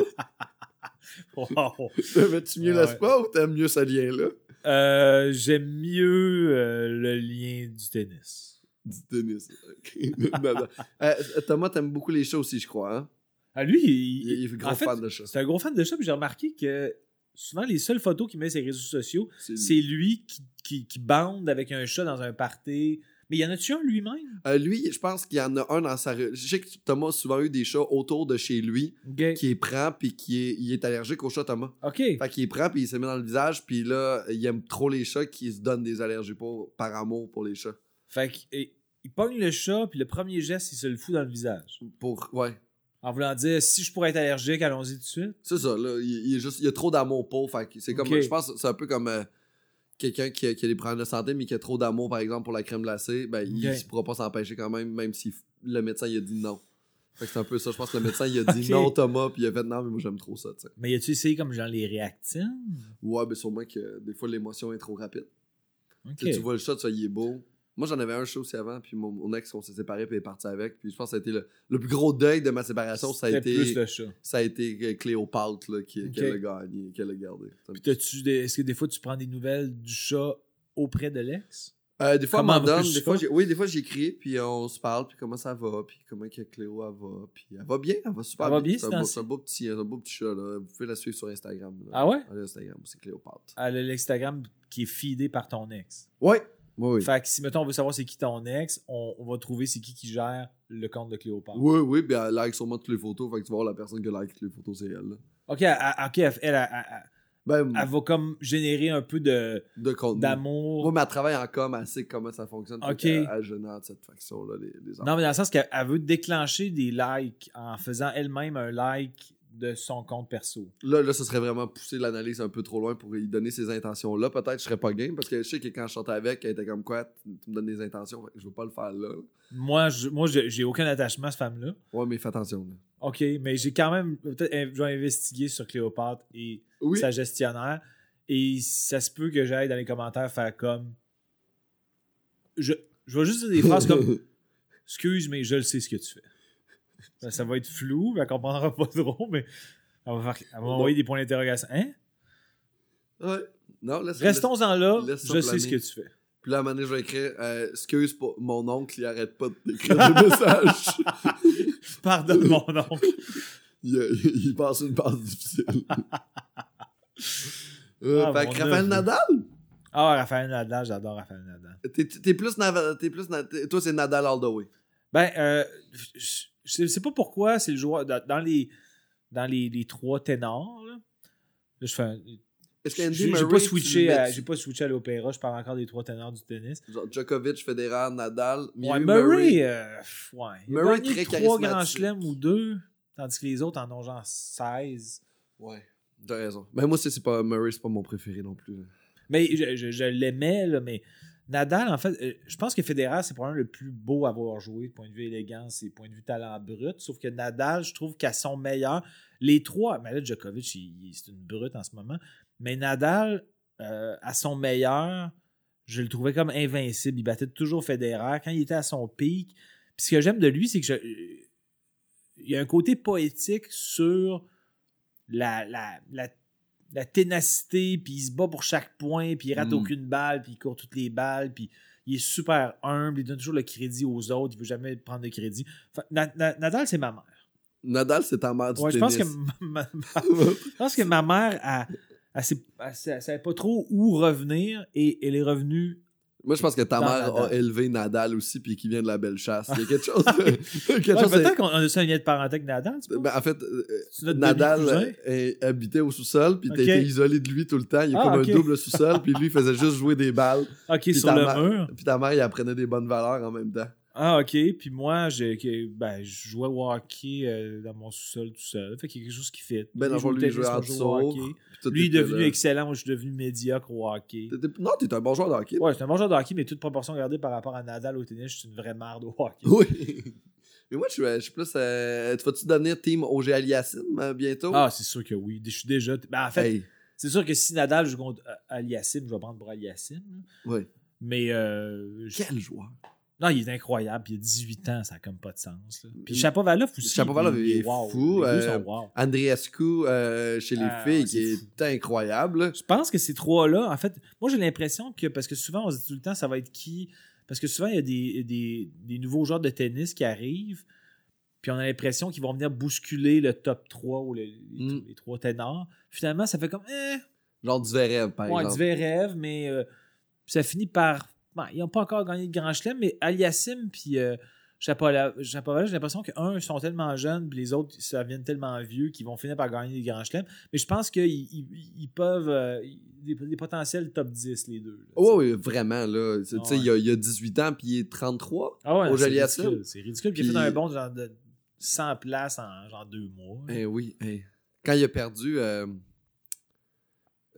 Wow. T'aimes-tu mieux Ouais. le spa ou t'aimes mieux ce lien-là? Euh, J'aime mieux euh, le lien du tennis. Du tennis. Ok. Nadal. Euh, Thomas, t'aimes beaucoup les chats aussi, je crois. Hein? Ah, lui, il, Il, il est gros fait, fan de chat. c'est un gros fan de chat, puis j'ai remarqué que souvent, les seules photos qu'il met sur les réseaux sociaux, C'est lui. c'est lui qui, qui, qui bande avec un chat dans un party. Mais y en a-tu un lui-même? Euh, lui, je pense qu'il y en a un dans sa rue. Je sais que Thomas a souvent eu des chats autour de chez lui qui les prend puis qui est, il est allergique aux chats, Thomas. Ok. Fait qu'il prend puis il se met dans le visage puis là, il aime trop les chats qui se donnent des allergies pour, par amour pour les chats. Fait qu'il il pogne le chat, puis le premier geste, il se le fout dans le visage. Pour, ouais. En voulant dire, si je pourrais être allergique, allons-y tout de suite. C'est ça, là. Il, il est juste, il a trop d'amour pour. Fait que c'est comme, je pense que c'est un peu comme euh, quelqu'un qui, a- qui a des problèmes de santé mais qui a trop d'amour, par exemple, pour la crème glacée. Ben, il, il pourra pas s'empêcher quand même, même si le médecin il a dit non. Fait que c'est un peu ça. Je pense que le médecin il a dit non, Thomas, puis il a fait non, mais moi j'aime trop ça, tu sais. Mais y a-tu essayé comme genre les réactines? Ouais, mais sûrement que des fois l'émotion est trop rapide. Ok. Tu vois le chat, tu vois, il est beau. Moi, j'en avais un chat aussi avant, puis mon, mon ex, on s'est séparés, puis il est parti avec. Puis je pense que ça a été le, le plus gros deuil de ma séparation, ça a été, plus le chat. ça a été Cléopâtre là, qui, Ok. qui a gagné, qui a gardé. Puis t'as-tu des- est-ce que des fois tu prends des nouvelles du chat auprès de l'ex? Euh, des fois, elle Comment m'en donne. Des fois, j'ai- oui, des fois, j'écris, puis on se parle, puis comment ça va, puis comment que Cléo, elle va. Puis elle va bien, elle va super Elle va bien, C'est un, beau- un beau petit, un beau petit chat, là. Vous pouvez la suivre sur Instagram. là. Ah ouais? Instagram, c'est Cléopâtre. Elle a l'Instagram qui est feedé par ton ex. Ouais. Oui. Fait que si, mettons, on veut savoir c'est qui ton ex, on, on va trouver c'est qui qui gère le compte de Cléopâtre. Oui, oui, puis elle like sûrement toutes les photos, fait que tu vas voir la personne qui like toutes les photos, c'est elle. là. Ok, elle, elle- ok, elle, elle- elle- Ben, elle va comme générer un peu de de contenu. d'amour. Moi, mais elle travaille en com, elle sait comment ça fonctionne. Ok. Elle, elle génère cette faction-là, les, les Non, mais dans le sens qu'elle elle veut déclencher des likes en faisant elle-même un like de son compte perso. Là, là, ce serait vraiment pousser l'analyse un peu trop loin pour lui donner ces intentions-là. Peut-être que je serais pas game parce que je sais que quand je sortais avec, elle était comme quoi, tu me donnes des intentions, je veux pas le faire là. Moi, je, moi, j'ai aucun attachement à cette femme-là. Ouais, mais fais attention. Là. OK, mais j'ai quand même peut-être je vais investiguer sur Cléopâtre et Oui. sa gestionnaire. Et ça se peut que j'aille dans les commentaires faire comme. Je, je vais juste dire des phrases comme Excuse, mais je le sais ce que tu fais. Ça, va être flou, elle comprendra pas trop, mais elle va, faire- va m'envoyer des points d'interrogation. Hein? ouais. Non, Restons-en là, je sais ce que tu fais. Puis là, à un moment donné, je vais écrire euh, Excuse pour mon oncle, il arrête pas de t'écrire des messages. Pardonne mon oncle. il, il- il passe une passe difficile. Euh, Ah, fait mon que Raphaël. Nadal, Ah, Raphaël Nadal, j'adore Raphaël Nadal. t'es, t'es plus, t'es plus Na- t'es- toi c'est Nadal all the way. Ben, euh, je je sais- pas pourquoi c'est le joueur. Dans, les, dans les, les trois ténors, là, là, je fais un- J'ai Murray, pas, switché à- j'ai pas switché à l'opéra, je parle encore des trois ténors du tennis. genre Djokovic, Federer, Nadal, Ouais, eu Murray, euh, ouais. Il a Murray, très trois grands chelems ou deux, tandis que les autres en ont genre 16. Ouais, t'as raison. Mais moi, c'est c'est pas Murray, c'est pas mon préféré non plus. Mais je, je- je l'aimais, là, mais Nadal, en fait, euh, je pense que Federer, c'est probablement le plus beau à avoir joué, point de vue élégance et point de vue talent brut. Sauf que Nadal, je trouve qu'à son meilleur, les trois, mais là, Djokovic, c'est une brute en ce moment, mais Nadal, euh, à son meilleur, je le trouvais comme invincible. Il battait toujours Federer quand il était à son pic. Puis ce que j'aime de lui, c'est que je- euh, il y a un côté poétique sur la, la ténacité, puis il se bat pour chaque point, puis il rate Mm. aucune balle, puis il court toutes les balles, puis il est super humble, il donne toujours le crédit aux autres, il veut jamais prendre de crédit. Enfin, Na- Na- Nadal, c'est ma mère. Nadal, c'est ta mère du Ouais, je pense que ma, ma- je pense que ma mère, elle, elle, elle elle savait pas trop où revenir, et elle est revenue. Moi, je pense que ta Dans mère a élevé Nadal aussi, puis qu'il vient de la belle chasse. Il y a quelque chose. de- quelque Ouais, chose de- Peut-être qu'on a ça un lien de parenté avec Nadal, tu? Ben, en fait, euh, Nadal est- habitait au sous-sol, puis Ok. t'étais isolé de lui tout le temps. Il y a Ah, comme un double sous-sol, puis lui, il faisait juste jouer des balles. Ok, sur le mère- mur. Puis ta mère, il apprenait des bonnes valeurs en même temps. Ah, ok. Puis moi, j'ai- ben, je jouais au hockey euh, dans mon sous-sol tout seul. Fait qu'il y a quelque chose qui fait. Ben, dans le lui, jouait. Puis toi, Lui est devenu excellent. Moi, je suis devenu médiocre au hockey. Non, t'es un bon joueur de hockey. Ouais, c'est un bon joueur de hockey, mais toute proportion gardée par rapport à Nadal au tennis, je suis une vraie merde au hockey. Oui. Mais moi, je suis, je suis plus. euh, tu vas-tu devenir team OG Aliassime euh, bientôt? Ah, c'est sûr que oui. Je suis déjà. Ben, en fait, Hey, c'est sûr que si Nadal joue contre euh, Aliassim, je vais prendre pour Aliassim. là. oui. Mais. Euh, Quel joueur? Non, il est incroyable. Il a 18 ans, ça n'a comme pas de sens. là. Puis Mm. Chapovalov aussi. Shapovalov il est wow. fou, euh. Andreescu euh, chez les Ah, filles, ouais, qui est incroyable. Je pense que ces trois-là, en fait, moi j'ai l'impression que, parce que souvent on se dit tout le temps, ça va être qui? Parce que souvent il y a des, des, des nouveaux joueurs de tennis qui arrivent, puis on a l'impression qu'ils vont venir bousculer le top 3 ou le- Mm. les trois ténors. Finalement, ça fait comme, eh, Genre du Zverev, par ouais, exemple. du rêve, mais euh, ça finit par. Bon, ils n'ont pas encore gagné de grand chelem, mais Aliassim puis euh, Chapovalov, j'ai l'impression qu'un, ils sont tellement jeunes, puis les autres, ça viennent tellement vieux qu'ils vont finir par gagner des grands chelems. Mais je pense qu'ils ils, ils peuvent. euh, des, des potentiels top 10, les deux. là, Oh, oui, vraiment, là. Tu sais, Ah ouais. il, a, il a 18 ans, puis il est 33. Ah ouais, Au c'est ridicule. C'est ridicule. Puis il a fait un bond genre de 100 places en genre deux mois. Eh oui, eh. Quand il a perdu... euh,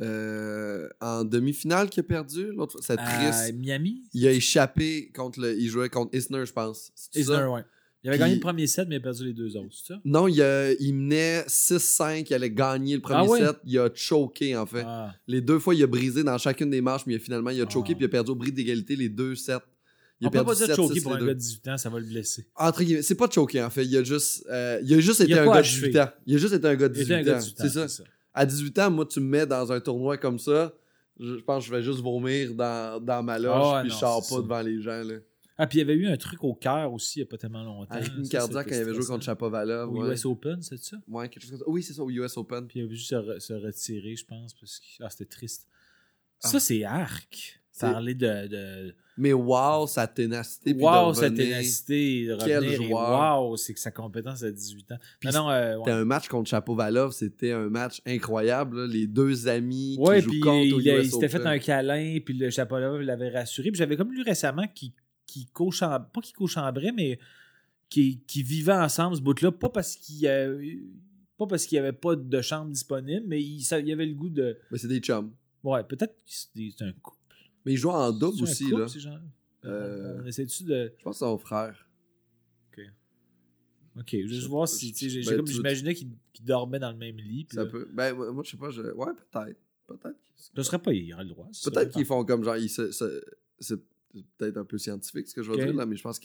euh, en demi-finale qu'il a perdu, l'autre fois, c'est triste. Miami? Il a échappé contre le... Il jouait contre Isner, je pense. Isner, ouais. Il avait Puis- gagné le premier set, mais il a perdu les deux autres, c'est ça? Non, il, a- il menait 6-5, il allait gagner le premier Ah ouais? set. Il a choqué, en fait. Ah. Les deux fois, il a brisé dans chacune des manches, mais finalement, il a choqué, Ah. puis il a perdu au bris d'égalité les deux sets. Il a On peut pas dire 7-6 choqué pour un deux. gars de 18 ans, ça va le blesser. Entre guillemets, c'est pas choqué, en fait. Il a juste, euh, il a juste été un gars de achevé. 18 ans. Il a juste été un gars de Il était 18 un gars ans. de 18 ans, C'est ça. À 18 ans, moi, tu me mets dans un tournoi comme ça, je, je pense que je vais juste vomir dans, dans ma loge, ouais, puis non, je sors pas ça. devant les gens. Là. Ah, puis il y avait eu un truc au cœur aussi, il n'y a pas tellement longtemps. Ça, cardiaque quand il avait joué contre Chapovalov. Au ouais. US Open, c'est ça? Ouais, quelque chose comme ça. Oui, c'est ça, au US Open. Puis il avait juste se, re- se retirer, je pense, parce que ah, c'était triste. Ah. Ça, c'est arc. Parler de, de Mais wow, sa ténacité. puis de wow, sa ténacité, de Quel et joueur. wow, c'est que sa compétence à 18 ans. Puis non, non, euh, ouais. Un match contre Chapovalov, c'était un match incroyable. là. Les deux amis Ouais, qui jouent puis contre il, s'était fait un câlin, puis le Chapovalov l'avait rassuré. Puis j'avais comme lu récemment qu'il cocham- pas qu'il cochambrait, mais qui qui vivaient ensemble ce bout-là, pas parce qu'il pas parce qu'il n'y avait pas de chambre disponible, mais il, ça- il y avait le goût de. Mais c'est des chums. Ouais, peut-être que c'est c'est un couple. Mais ils jouent en double aussi. couple, là. ces? Euh, On essaie-tu de. Je pense que c'est son frère. Ok, vais juste voir si. Ben, comme- J'imaginais qu'ils dormaient dans le même lit. Ça là, peut. Ben, moi, je sais pas. Je... Ouais, peut-être. Peut-être. qu'ils- Ce serait pas, il aurait le droit. Peut-être qu'ils font comme genre. C'est peut-être un peu scientifique ce que je Ok. dire là, mais je pense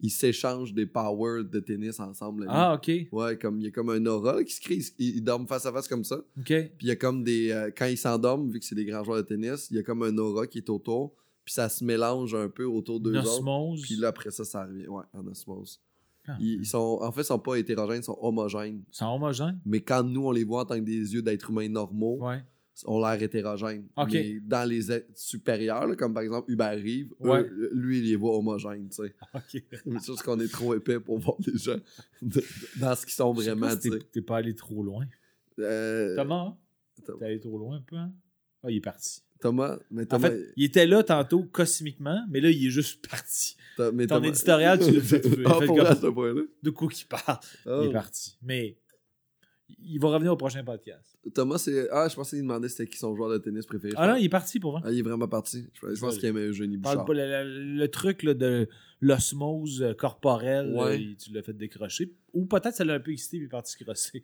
qu'ils s'échangent des powers de tennis ensemble. nuit. Ah, ok. Ouais, comme il y a comme un aura là, qui se crée. Ils, ils dorment face à face comme ça. Ok. Puis il y a comme des. euh, quand ils s'endorment, vu que c'est des grands joueurs de tennis, il y a comme un aura qui est autour. Puis ça se mélange un peu autour d'eux autres. Puis là, après ça, ça revient. Ouais, en osmose. Ah. Ils, ils sont, en fait, ils sont pas hétérogènes, ils sont homogènes. C'est homogène. Mais quand nous, on les voit en tant que des yeux d'êtres humains normaux, Ouais. On l'air hétérogènes. Mais dans les supérieurs, là, comme par exemple Hubert Rive, eux, lui, il les voit homogènes. tu sais. C'est juste qu'on est trop épais pour voir les gens de- dans ce qu'ils sont vraiment. pas si tu T'es pas allé trop loin. Euh, Thomas, hein? Thomas. T'es allé trop loin un peu, hein? Ah, il est parti. Thomas, mais En Thomas, fait, il était là tantôt cosmiquement, mais là, il est juste parti. Mais ton Thomas- éditorial, tu l'as fait- tu Ah, fait pour comme- ce point-là? De quoi qu'il parle. Ah. Il est parti. Mais il va revenir au prochain podcast. Thomas, c'est. Ah, je pensais qu'il demandait c'était qui son joueur de tennis préféré. Ah non, il est parti pour vrai. Ah, il est vraiment parti. Je, je pense qu'il aimait Eugénie Parle Bouchard. pas le, le- le truc là, de l'osmose euh, corporelle, Ouais. là, il- tu l'as fait décrocher. Ou peut-être ça l'a un peu excité et il est parti se crosser.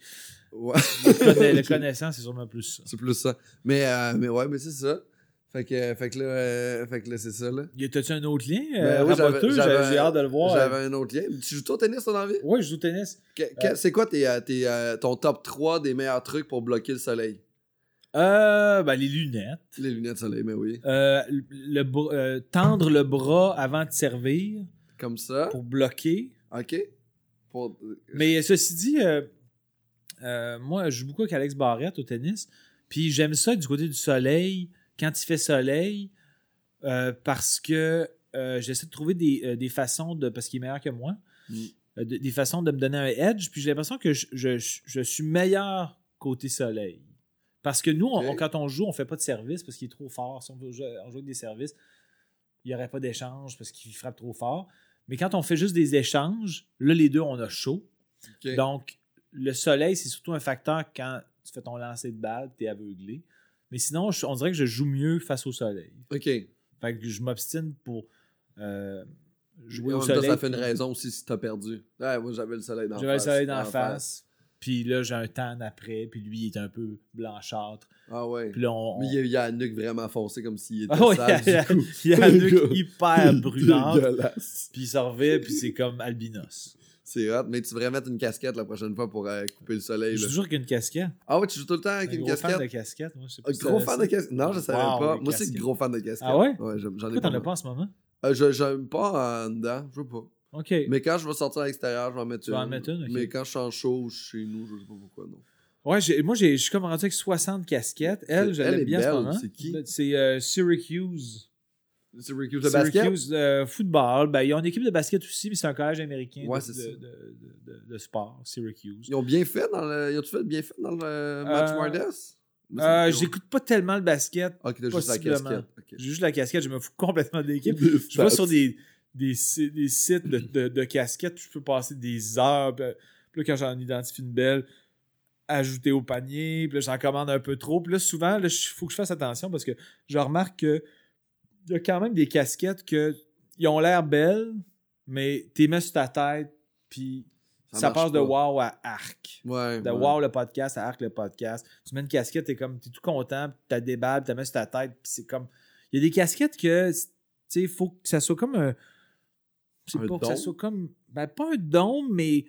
Ouais. Le, conna- le connaissant, c'est sûrement plus ça. c'est plus ça. Mais, euh, mais ouais, mais c'est ça. Fait que, fait que là, euh, fait que là c'est ça. Là. Y a-tu un autre lien? Ben Euh, oui, j'avais- raboteux? j'avais- J'ai hâte de le voir. J'avais un autre lien. Tu joues au tennis, toi, dans la vie? Oui, je joue au tennis. Que- c'est quoi tes, euh, tes, euh, ton top 3 des meilleurs trucs pour bloquer le soleil? Euh, ben, les lunettes. Les lunettes de soleil, mais oui. Euh, le, euh, tendre le bras avant de servir Comme ça. pour bloquer. OK. Pour... Mais ceci dit, euh, euh, moi, je joue beaucoup avec Alex Barrette au tennis. Puis j'aime ça du côté du soleil, quand il fait soleil, euh, parce que euh, j'essaie de trouver des, euh, des façons de. Parce qu'il est meilleur que moi. Mm. de- des façons de me donner un edge. Puis j'ai l'impression que je, je- je suis meilleur côté soleil. Parce que nous, on- quand on joue, on fait pas de service parce qu'il est trop fort. Si on veut jouer, on joue avec des services, il n'y aurait pas d'échange parce qu'il frappe trop fort. Mais quand on fait juste des échanges, là, les deux, on a chaud. Donc, le soleil, c'est surtout un facteur quand tu fais ton lancer de balle, tu es aveuglé. Mais sinon, je- on dirait que je joue mieux face au soleil. OK. Fait que je m'obstine pour euh, jouer En au soleil. ça fait une raison aussi si t'as perdu. Ouais, moi, j'avais le soleil dans la J'avais le face. soleil dans la face. Puis là, j'ai un tan après. Puis lui, il est un peu blanchâtre. Ah ouais. Puis là, on. Mais il y, a, la nuque vraiment foncée comme s'il était Ah ouais, sale, il y a- du coup. il y a un nuque hyper. Dégueulasse. Puis il se revêt, puis c'est comme albinos. C'est hot, mais tu devrais mettre une casquette la prochaine fois pour euh, couper le soleil. Je joue toujours avec une casquette. Ah ouais, tu joues tout le temps Un avec une gros casquette? fan de casquette. Moi, je sais pas Un si gros fan de casquette? Non, je savais Wow, pas. Moi, c'est casquettes. gros fan de casquette. Ah ouais? Ouais, j'en ai Pourquoi pas. t'en as pas en ce moment? Euh, je- J'aime pas en dedans, je veux pas. Ok. Mais quand je vais sortir à l'extérieur, je vais en mettre Tu une. vas en mettre une, ok. Mais quand je suis en show chez nous, je sais pas pourquoi, non. Ouais, moi, j'ai- je suis comme rendu avec 60 casquettes. Elle, je l'aime bien en ce belle. moment. C'est qui? C'est euh, Syracuse. Syracuse, le basket? Syracuse euh, football. Ben, ils ont une équipe de basket aussi, mais c'est un collège américain Ouais, de, de, de, de- de- de sport, Syracuse. Ils ont bien fait dans le. Ils ont fait bien fait dans le match Euh, Mardes? Euh, J'écoute pas tellement le basket. Ok, t'as juste la casquette. J'ai juste la casquette, je me fous complètement de l'équipe. Je vais sur des, des, des sites de, de, de casquettes, je peux passer des heures. Puis là, quand j'en identifie une belle, ajouter au panier, puis là, j'en commande un peu trop. Puis là, souvent, il faut que je fasse attention parce que je remarque que y a quand même des casquettes que ils ont l'air belles, mais tu les mets sur ta tête, puis Ça passe de wow à arc. Ouais. De ouais. wow le podcast à arc le podcast. Tu mets une casquette, t'es comme, t'es tout content, t'as déballe, t'as mis sur ta tête, puis c'est comme. Il y a des casquettes que, tu sais, il faut que ça soit comme un. Je sais pas, que ça soit comme. Ben, pas un dôme, mais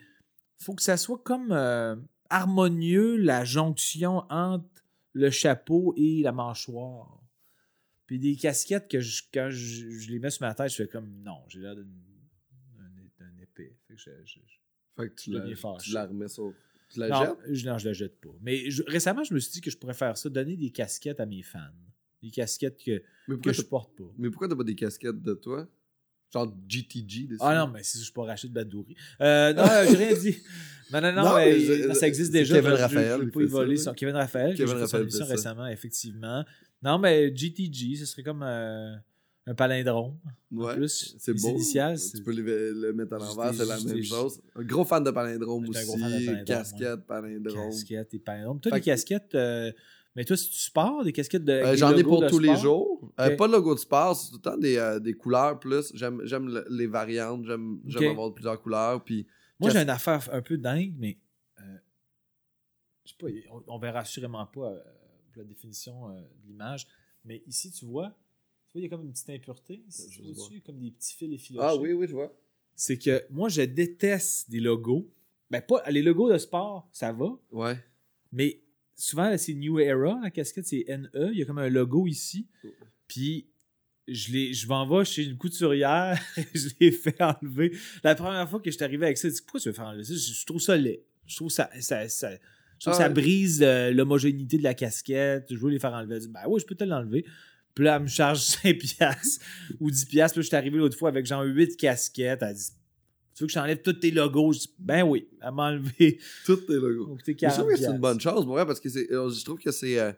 faut que ça soit comme euh, harmonieux, la jonction entre le chapeau et la mâchoire. Puis des casquettes que je- quand je, je les mets sur ma tête, je fais comme non, j'ai l'air d'un épée. Fait que je- je- Fait que tu la, tu remets sur. Tu la non, jettes? je, non, je la jette pas. Mais récemment, je me suis dit que je pourrais faire ça, donner des casquettes à mes fans. Des casquettes que, je porte pas. mais pourquoi t'as pas des casquettes de toi? Genre GTG dessus? Ah non, mais c'est je suis pas racheter de Badouri. Euh, non, j'ai rien dit. Non, non, non, Non, mais je- ça existe déjà. Kevin Raphaël, Je peux fait y voler ça, Kevin Raphaël, Kevin Raphaël fait ça. récemment, effectivement. Non, mais GTG, ce serait comme euh, un palindrome. Ouais. plus, C'est les beau. initiales, Tu c'est- peux le, le mettre à l'envers, c'est la même chose. Un gros fan de palindrome J'étais un aussi. gros fan de palindrome, casquette, palindrome. Casquettes et palindromes. Toi, que- casquettes. euh, mais toi, si tu sport, des casquettes de. Euh, J'en ai pour tous les jours. Euh, pas de logo de sport, c'est tout le temps des, euh, des couleurs plus. J'aime j'aime le- les variantes, j'aime avoir plusieurs couleurs. Puis Moi, j'ai une affaire un peu dingue, mais je sais pas, on, on verra assurément pas la définition euh, de l'image, mais ici, tu vois, tu vois, il y a comme une petite impureté. ici, Je vois. dessus, comme des petits fils effilochés. Ah oui, oui, je vois. C'est que moi, je déteste des logos. Ben, pas les logos de sport, ça va, Ouais. mais souvent, c'est New Era, la casquette, c'est NE. Il y a comme un logo ici. Puis, je, l'ai- je m'en vais chez une couturière. je l'ai fait enlever. La première fois que je suis arrivé avec ça, je dis Pourquoi tu veux faire enlever ça? Je, je trouve ça laid. Je trouve ça. ça, ça je Ah ça brise euh, l'homogénéité de la casquette. Je veux les faire enlever. Elle dit Ben oui, je peux te l'enlever. Puis là, elle me charge 5$ piastres ou 10$. piastres. Puis je suis arrivé l'autre fois avec genre 8 casquettes. Elle dit Tu veux que je t'enlève tous tes logos? Je dis Ben oui. Elle m'a enlevé. Tous tes logos. Donc, t'es Mais Je 40$. trouve que c'est une bonne chose, vrai, parce que euh, je trouve que c'est. euh,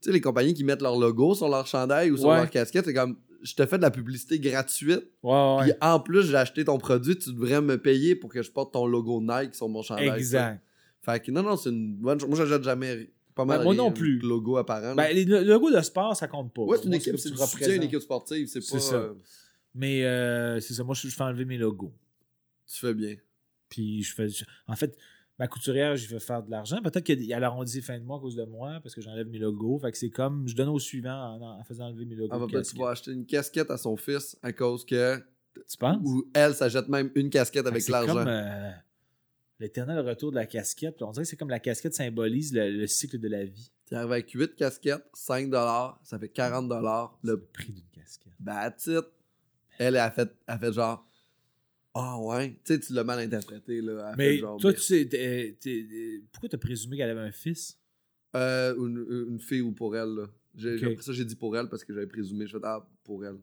tu sais, les compagnies qui mettent leur logo sur leur chandail ou sur Ouais. leur casquette, c'est comme. Je te fais de la publicité gratuite, Ouais, puis en plus, j'ai acheté ton produit, tu devrais me payer pour que je porte ton logo Nike sur mon chandail. Exact. Fait que non, non, c'est une bonne chose. Moi, j'achète jamais pas mal Ben, moi rien non de logo apparent. Ben, les le logo de sport, ça compte pas. ouais, c'est une Moi, équipe, c'est une équipe sportive, c'est pas. ça. euh, Mais euh, c'est ça, moi je, je fais enlever mes logos. tu fais bien. Puis je fais. je- en fait, ma couturière, je vais faire de l'argent. Peut-être qu'elle elle arrondit fin de mois à cause de moi parce que j'enlève mes logos. Fait que c'est comme je donne au suivant en, en faisant enlever mes logos. Elle va peut-être pouvoir acheter une casquette à son fils à cause que. Tu penses? Ou elle s'achète même une casquette avec l'argent. L'éternel retour de la casquette. On dirait que c'est comme la casquette symbolise le, le cycle de la vie. Tu arrives avec 8 casquettes, 5 ça fait 40 Le Le prix d'une casquette. That's it. Elle, a fait, elle a fait genre. Ah ouais. Tu sais, tu l'as mal interprété, là. Elle Mais fait genre, toi, mais- tu sais, t'es- t'es- pourquoi t'as présumé qu'elle avait un fils? Euh, une, une fille ou pour elle, là. J'ai-. Après ça, j'ai dit pour elle parce que j'avais présumé. Je fais ah, pour elle.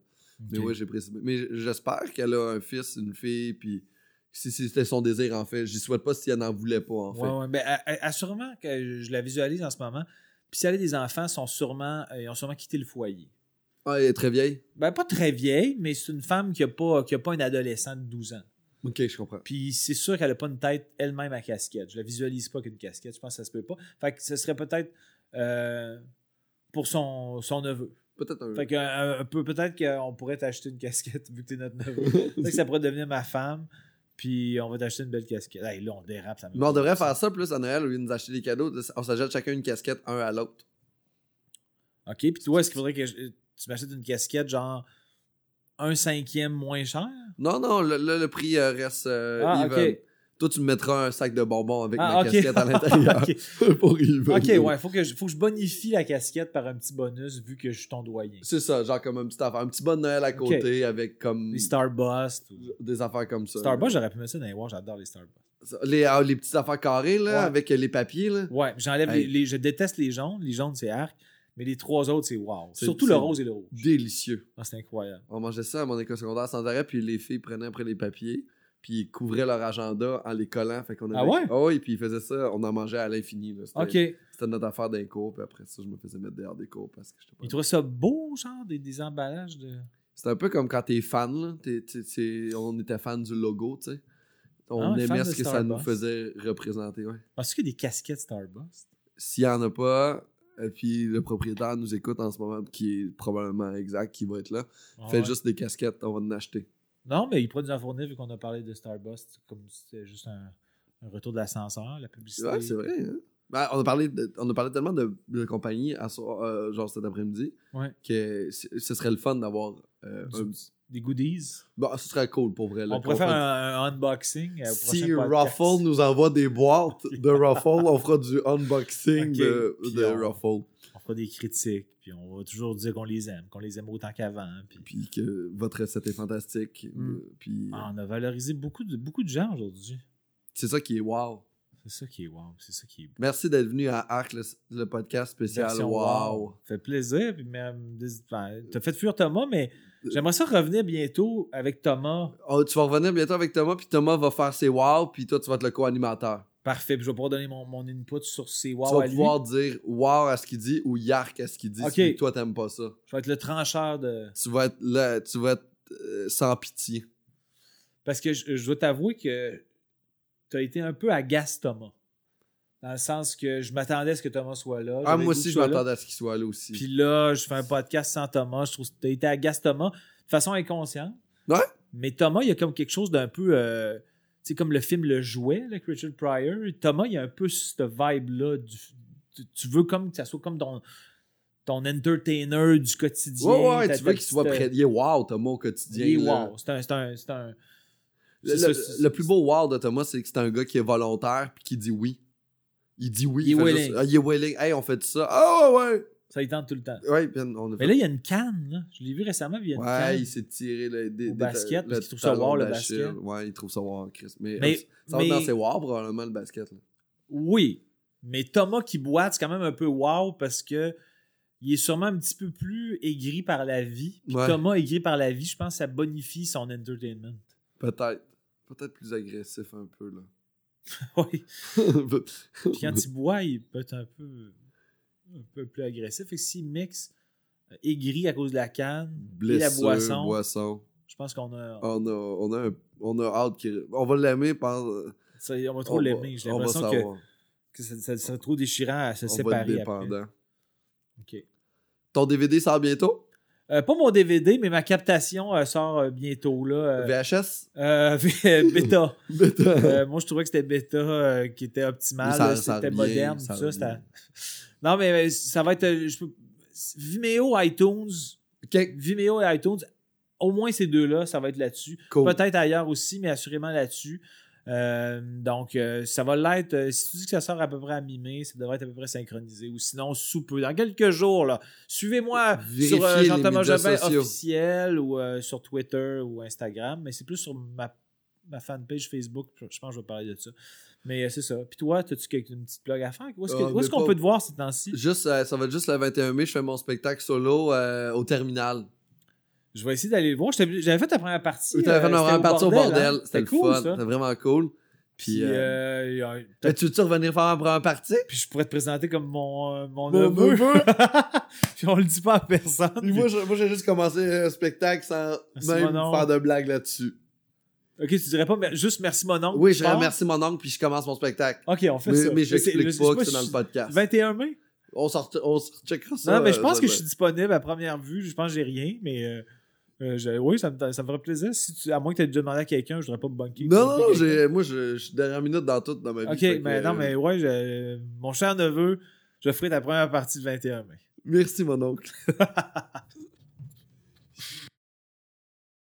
Mais oui, j'ai présumé. Mais j'espère qu'elle a un fils, une fille, puis si c'était son désir, en fait. J'y souhaite pas si elle n'en voulait pas, en fait. Ouais, ouais. Ben, assurément que je, je la visualise en ce moment. Puis si elle a des enfants, sont sûrement, euh, ils ont sûrement quitté le foyer. Ah, elle est très vieille? Ben, pas très vieille, mais c'est une femme qui n'a pas, qui a pas un adolescent de 12 ans. Ok, je comprends. Puis c'est sûr qu'elle n'a pas une tête elle-même à casquette. Je la visualise pas qu'une casquette. Je pense que ça se peut pas. Fait que ce serait peut-être euh, pour son, son neveu. Peut-être un. Fait que, un peu, peut-être qu'on pourrait t'acheter une casquette vu que t'es notre neveu. peut-être que ça pourrait devenir ma femme. Puis on va t'acheter une belle casquette. Hey, là, on dérape. Ça Mais on devrait faire ça plus à Noël au lieu de nous acheter des cadeaux. On s'achète chacun une casquette un à l'autre. OK. Puis toi, est-ce qu'il faudrait que je- tu m'achètes une casquette genre un cinquième moins cher? Non, non, le, le- le prix euh, reste euh, Ah, even. OK. Toi, tu me mettras un sac de bonbons avec Ah, ma casquette à l'intérieur. ok, pour y Ok, ouais, faut que, je, faut que je bonifie la casquette par un petit bonus vu que je suis ton doyen. C'est ça, genre comme un petit affaire. Un petit bon Noël à côté avec comme Les Starbust. ou- des affaires comme ça. Starbust, j'aurais pu mettre ça dans les watch, j'adore les Starbust. Ça, Les, ah, les petites affaires carrées, là, Ouais. avec les papiers, là. Ouais, j'enlève Hey. les, les- Je déteste les jaunes. Les jaunes, c'est arc. Mais les trois autres, c'est wow. Surtout le rose et le rouge. Délicieux. Ah, c'est incroyable. On mangeait ça à mon école secondaire sans arrêt, puis les filles prenaient après les papiers, puis ils couvraient leur agenda en les collant. Fait qu'on Ah avait- ouais? Ah ouais, puis ils faisaient ça, on en mangeait à l'infini. là. C'était Ok. c'était notre affaire d'un cours, puis après ça, je me faisais mettre dehors des cours parce que j'étais pas. Ils trouvaient ça beau, genre, des, des emballages de. C'est un peu comme quand t'es fan, là. T'es- t'es- t'es- on était fan du logo, tu sais. On Ah aimait ce que ça nous Starbucks. faisait représenter, ouais. Penses-tu qu'il y a des casquettes Starbust? S'il y en a pas, et puis le propriétaire nous écoute en ce moment, qui est probablement exact, qui va être là, Ah fait ouais. juste des casquettes, on va en acheter. Non, mais il pourrait nous en fournir vu qu'on a parlé de Starbust comme si c'était juste un, un retour de l'ascenseur, la publicité. Ouais, c'est vrai. Hein? Ben, on, a parlé de- on a parlé tellement de, de compagnies à soir- euh, genre cet après-midi Ouais. que ce serait le fun d'avoir. euh, Des goodies. Bon, ce serait cool pour vrai. là, On pourrait faire un, un unboxing. euh, au Si. Ruffle nous envoie des boîtes de Ruffle, on fera du unboxing de, de on- Ruffle. Fera des critiques, puis on va toujours dire qu'on les aime, qu'on les aime autant qu'avant. Puis... Puis que votre recette est fantastique. Mm. euh, Puis Ah, on a valorisé beaucoup de, beaucoup de gens aujourd'hui. c'est ça qui est wow. C'est ça qui est wow, c'est ça qui est beau. Merci d'être venu à Arc, le, le podcast spécial Version wow. Ça fait plaisir. Puis même, ben, t'as fait fuir Thomas, mais j'aimerais ça revenir bientôt avec Thomas. Oh, tu vas revenir bientôt avec Thomas, puis Thomas va faire ses wow, puis toi, tu vas être le co-animateur. Parfait. Puis je vais pouvoir donner mon, mon input sur ces wow tu vas à lui. pouvoir dire wow à ce qu'il dit ou yark à ce qu'il dit Ok. si toi, t'aimes pas ça. Je vais être le trancheur de. Tu vas être, là, tu vas être euh, sans pitié. Parce que je, je dois t'avouer que tu as été un peu agace, Thomas. Dans le sens que je m'attendais à ce que Thomas soit là. Ah, moi aussi, je m'attendais à ce qu'il soit là aussi. Puis là, je fais un podcast sans Thomas. Je trouve que tu as été agace, Thomas, de façon inconsciente. Ouais. Mais Thomas, il y a comme quelque chose d'un peu. euh, tu sais, comme le film Le Jouet, là, avec Richard Pryor. Thomas, il y a un peu cette vibe-là. du- tu, tu veux comme que ça soit comme ton, ton entertainer du quotidien. ouais, ouais, tu veux qu'il soit prêt. Il est wow, Thomas, au quotidien. Il est wow. C'est un. C'est un, c'est un- Le, c'est le- ça, c'est- le plus beau wow de Thomas, c'est que c'est un gars qui est volontaire puis qui dit oui. Il dit oui. Il est fait willing. juste, ah, il est willing. Hey, on fait ça. Ah ouais! Ça, il tente tout le temps. Ouais, on a Mais fait- là, il y a une canne. Là. Je l'ai vu récemment, il y a une Ouais, canne. il s'est tiré le, des, Au basket, parce qu'il trouve ça wow, le basket. Ouais, il trouve ça wow, Chris. Mais, Mais- ça va mais- dans ses wow, probablement, le basket. là. Oui, mais Thomas qui boite, c'est quand même un peu wow parce que il est sûrement un petit peu plus aigri par la vie. Puis Ouais. Thomas aigri par la vie, je pense que ça bonifie son entertainment. Peut-être. Peut-être plus agressif un peu, là. oui. Puis quand il boit, il peut être un peu, un peu plus agressif. Fait que s'il mixe euh, aigri à cause de la canne et la boisson, boisson. je pense qu'on a, On a, on a, un- on a hâte qu'il... On va l'aimer par... ça- on va trop l'aimer. J'ai l'impression que, que ça, ça serait trop déchirant à se On va être séparer après. dépendant. Ok. Ton DVD sort bientôt? Euh, pas mon DVD, mais ma captation euh, sort euh, bientôt. Là, VHS? bêta. Bêta. Moi, je trouvais que c'était bêta qui était optimal. C'était moderne, ça tout ça. Non, mais ça va être. je peux- Vimeo, iTunes. Vimeo et iTunes. Au moins ces deux-là, ça va être là-dessus. cool. Peut-être ailleurs aussi, mais assurément là-dessus. Euh, donc, euh, ça va l'être. euh, si tu dis que ça sort à peu près à mi-mai, ça devrait être à peu près synchronisé. Ou sinon, sous peu. Dans quelques jours, là. Suivez-moi sur Jean-Thomas Jobin officiel ou sur Twitter ou Instagram. Mais c'est plus sur ma, ma fanpage Facebook. Je je pense que je vais parler de ça. Mais c'est ça. Puis toi, as-tu une petite plug à faire? Où est-ce qu'on peut te voir ces temps-ci? Juste, ça va être juste le 21 mai, je fais mon spectacle solo au terminal. Je vais essayer d'aller le voir. J'avais fait ta première partie. Tu avais fait euh, ma c'était première partie au bordel. hein? C'était le cool, fun. C'était vraiment cool. Puis, Puis, euh, euh, tu veux-tu revenir faire ma première partie? puis je pourrais te présenter comme mon, euh, mon Mon neveu. neveu. puis on le dit pas à personne. Puis moi, j'ai juste commencé un spectacle sans Merci, même faire de blagues là-dessus. Ok, tu dirais pas mais juste merci mon oncle. Oui, je remercie mon oncle, puis je commence mon spectacle. Ok, on fait Mais, ça. mais je c'est- n'explique je pas que c'est dans le podcast. 21 mai? On s'en ret- on checkera ça. Non, mais je pense euh, que je suis disponible à première vue. Je pense que j'ai rien, mais euh, oui, ça me, ça me ferait plaisir. Si tu, à moins que tu aies demandé à quelqu'un, je voudrais pas me bunker. Non, non, j'ai- moi, je, je suis dernière minute dans tout dans ma vie. Ok, que, mais non, euh, mais ouais, je- mon cher neveu, je ferai ta première partie le 21 mai. Merci, mon oncle.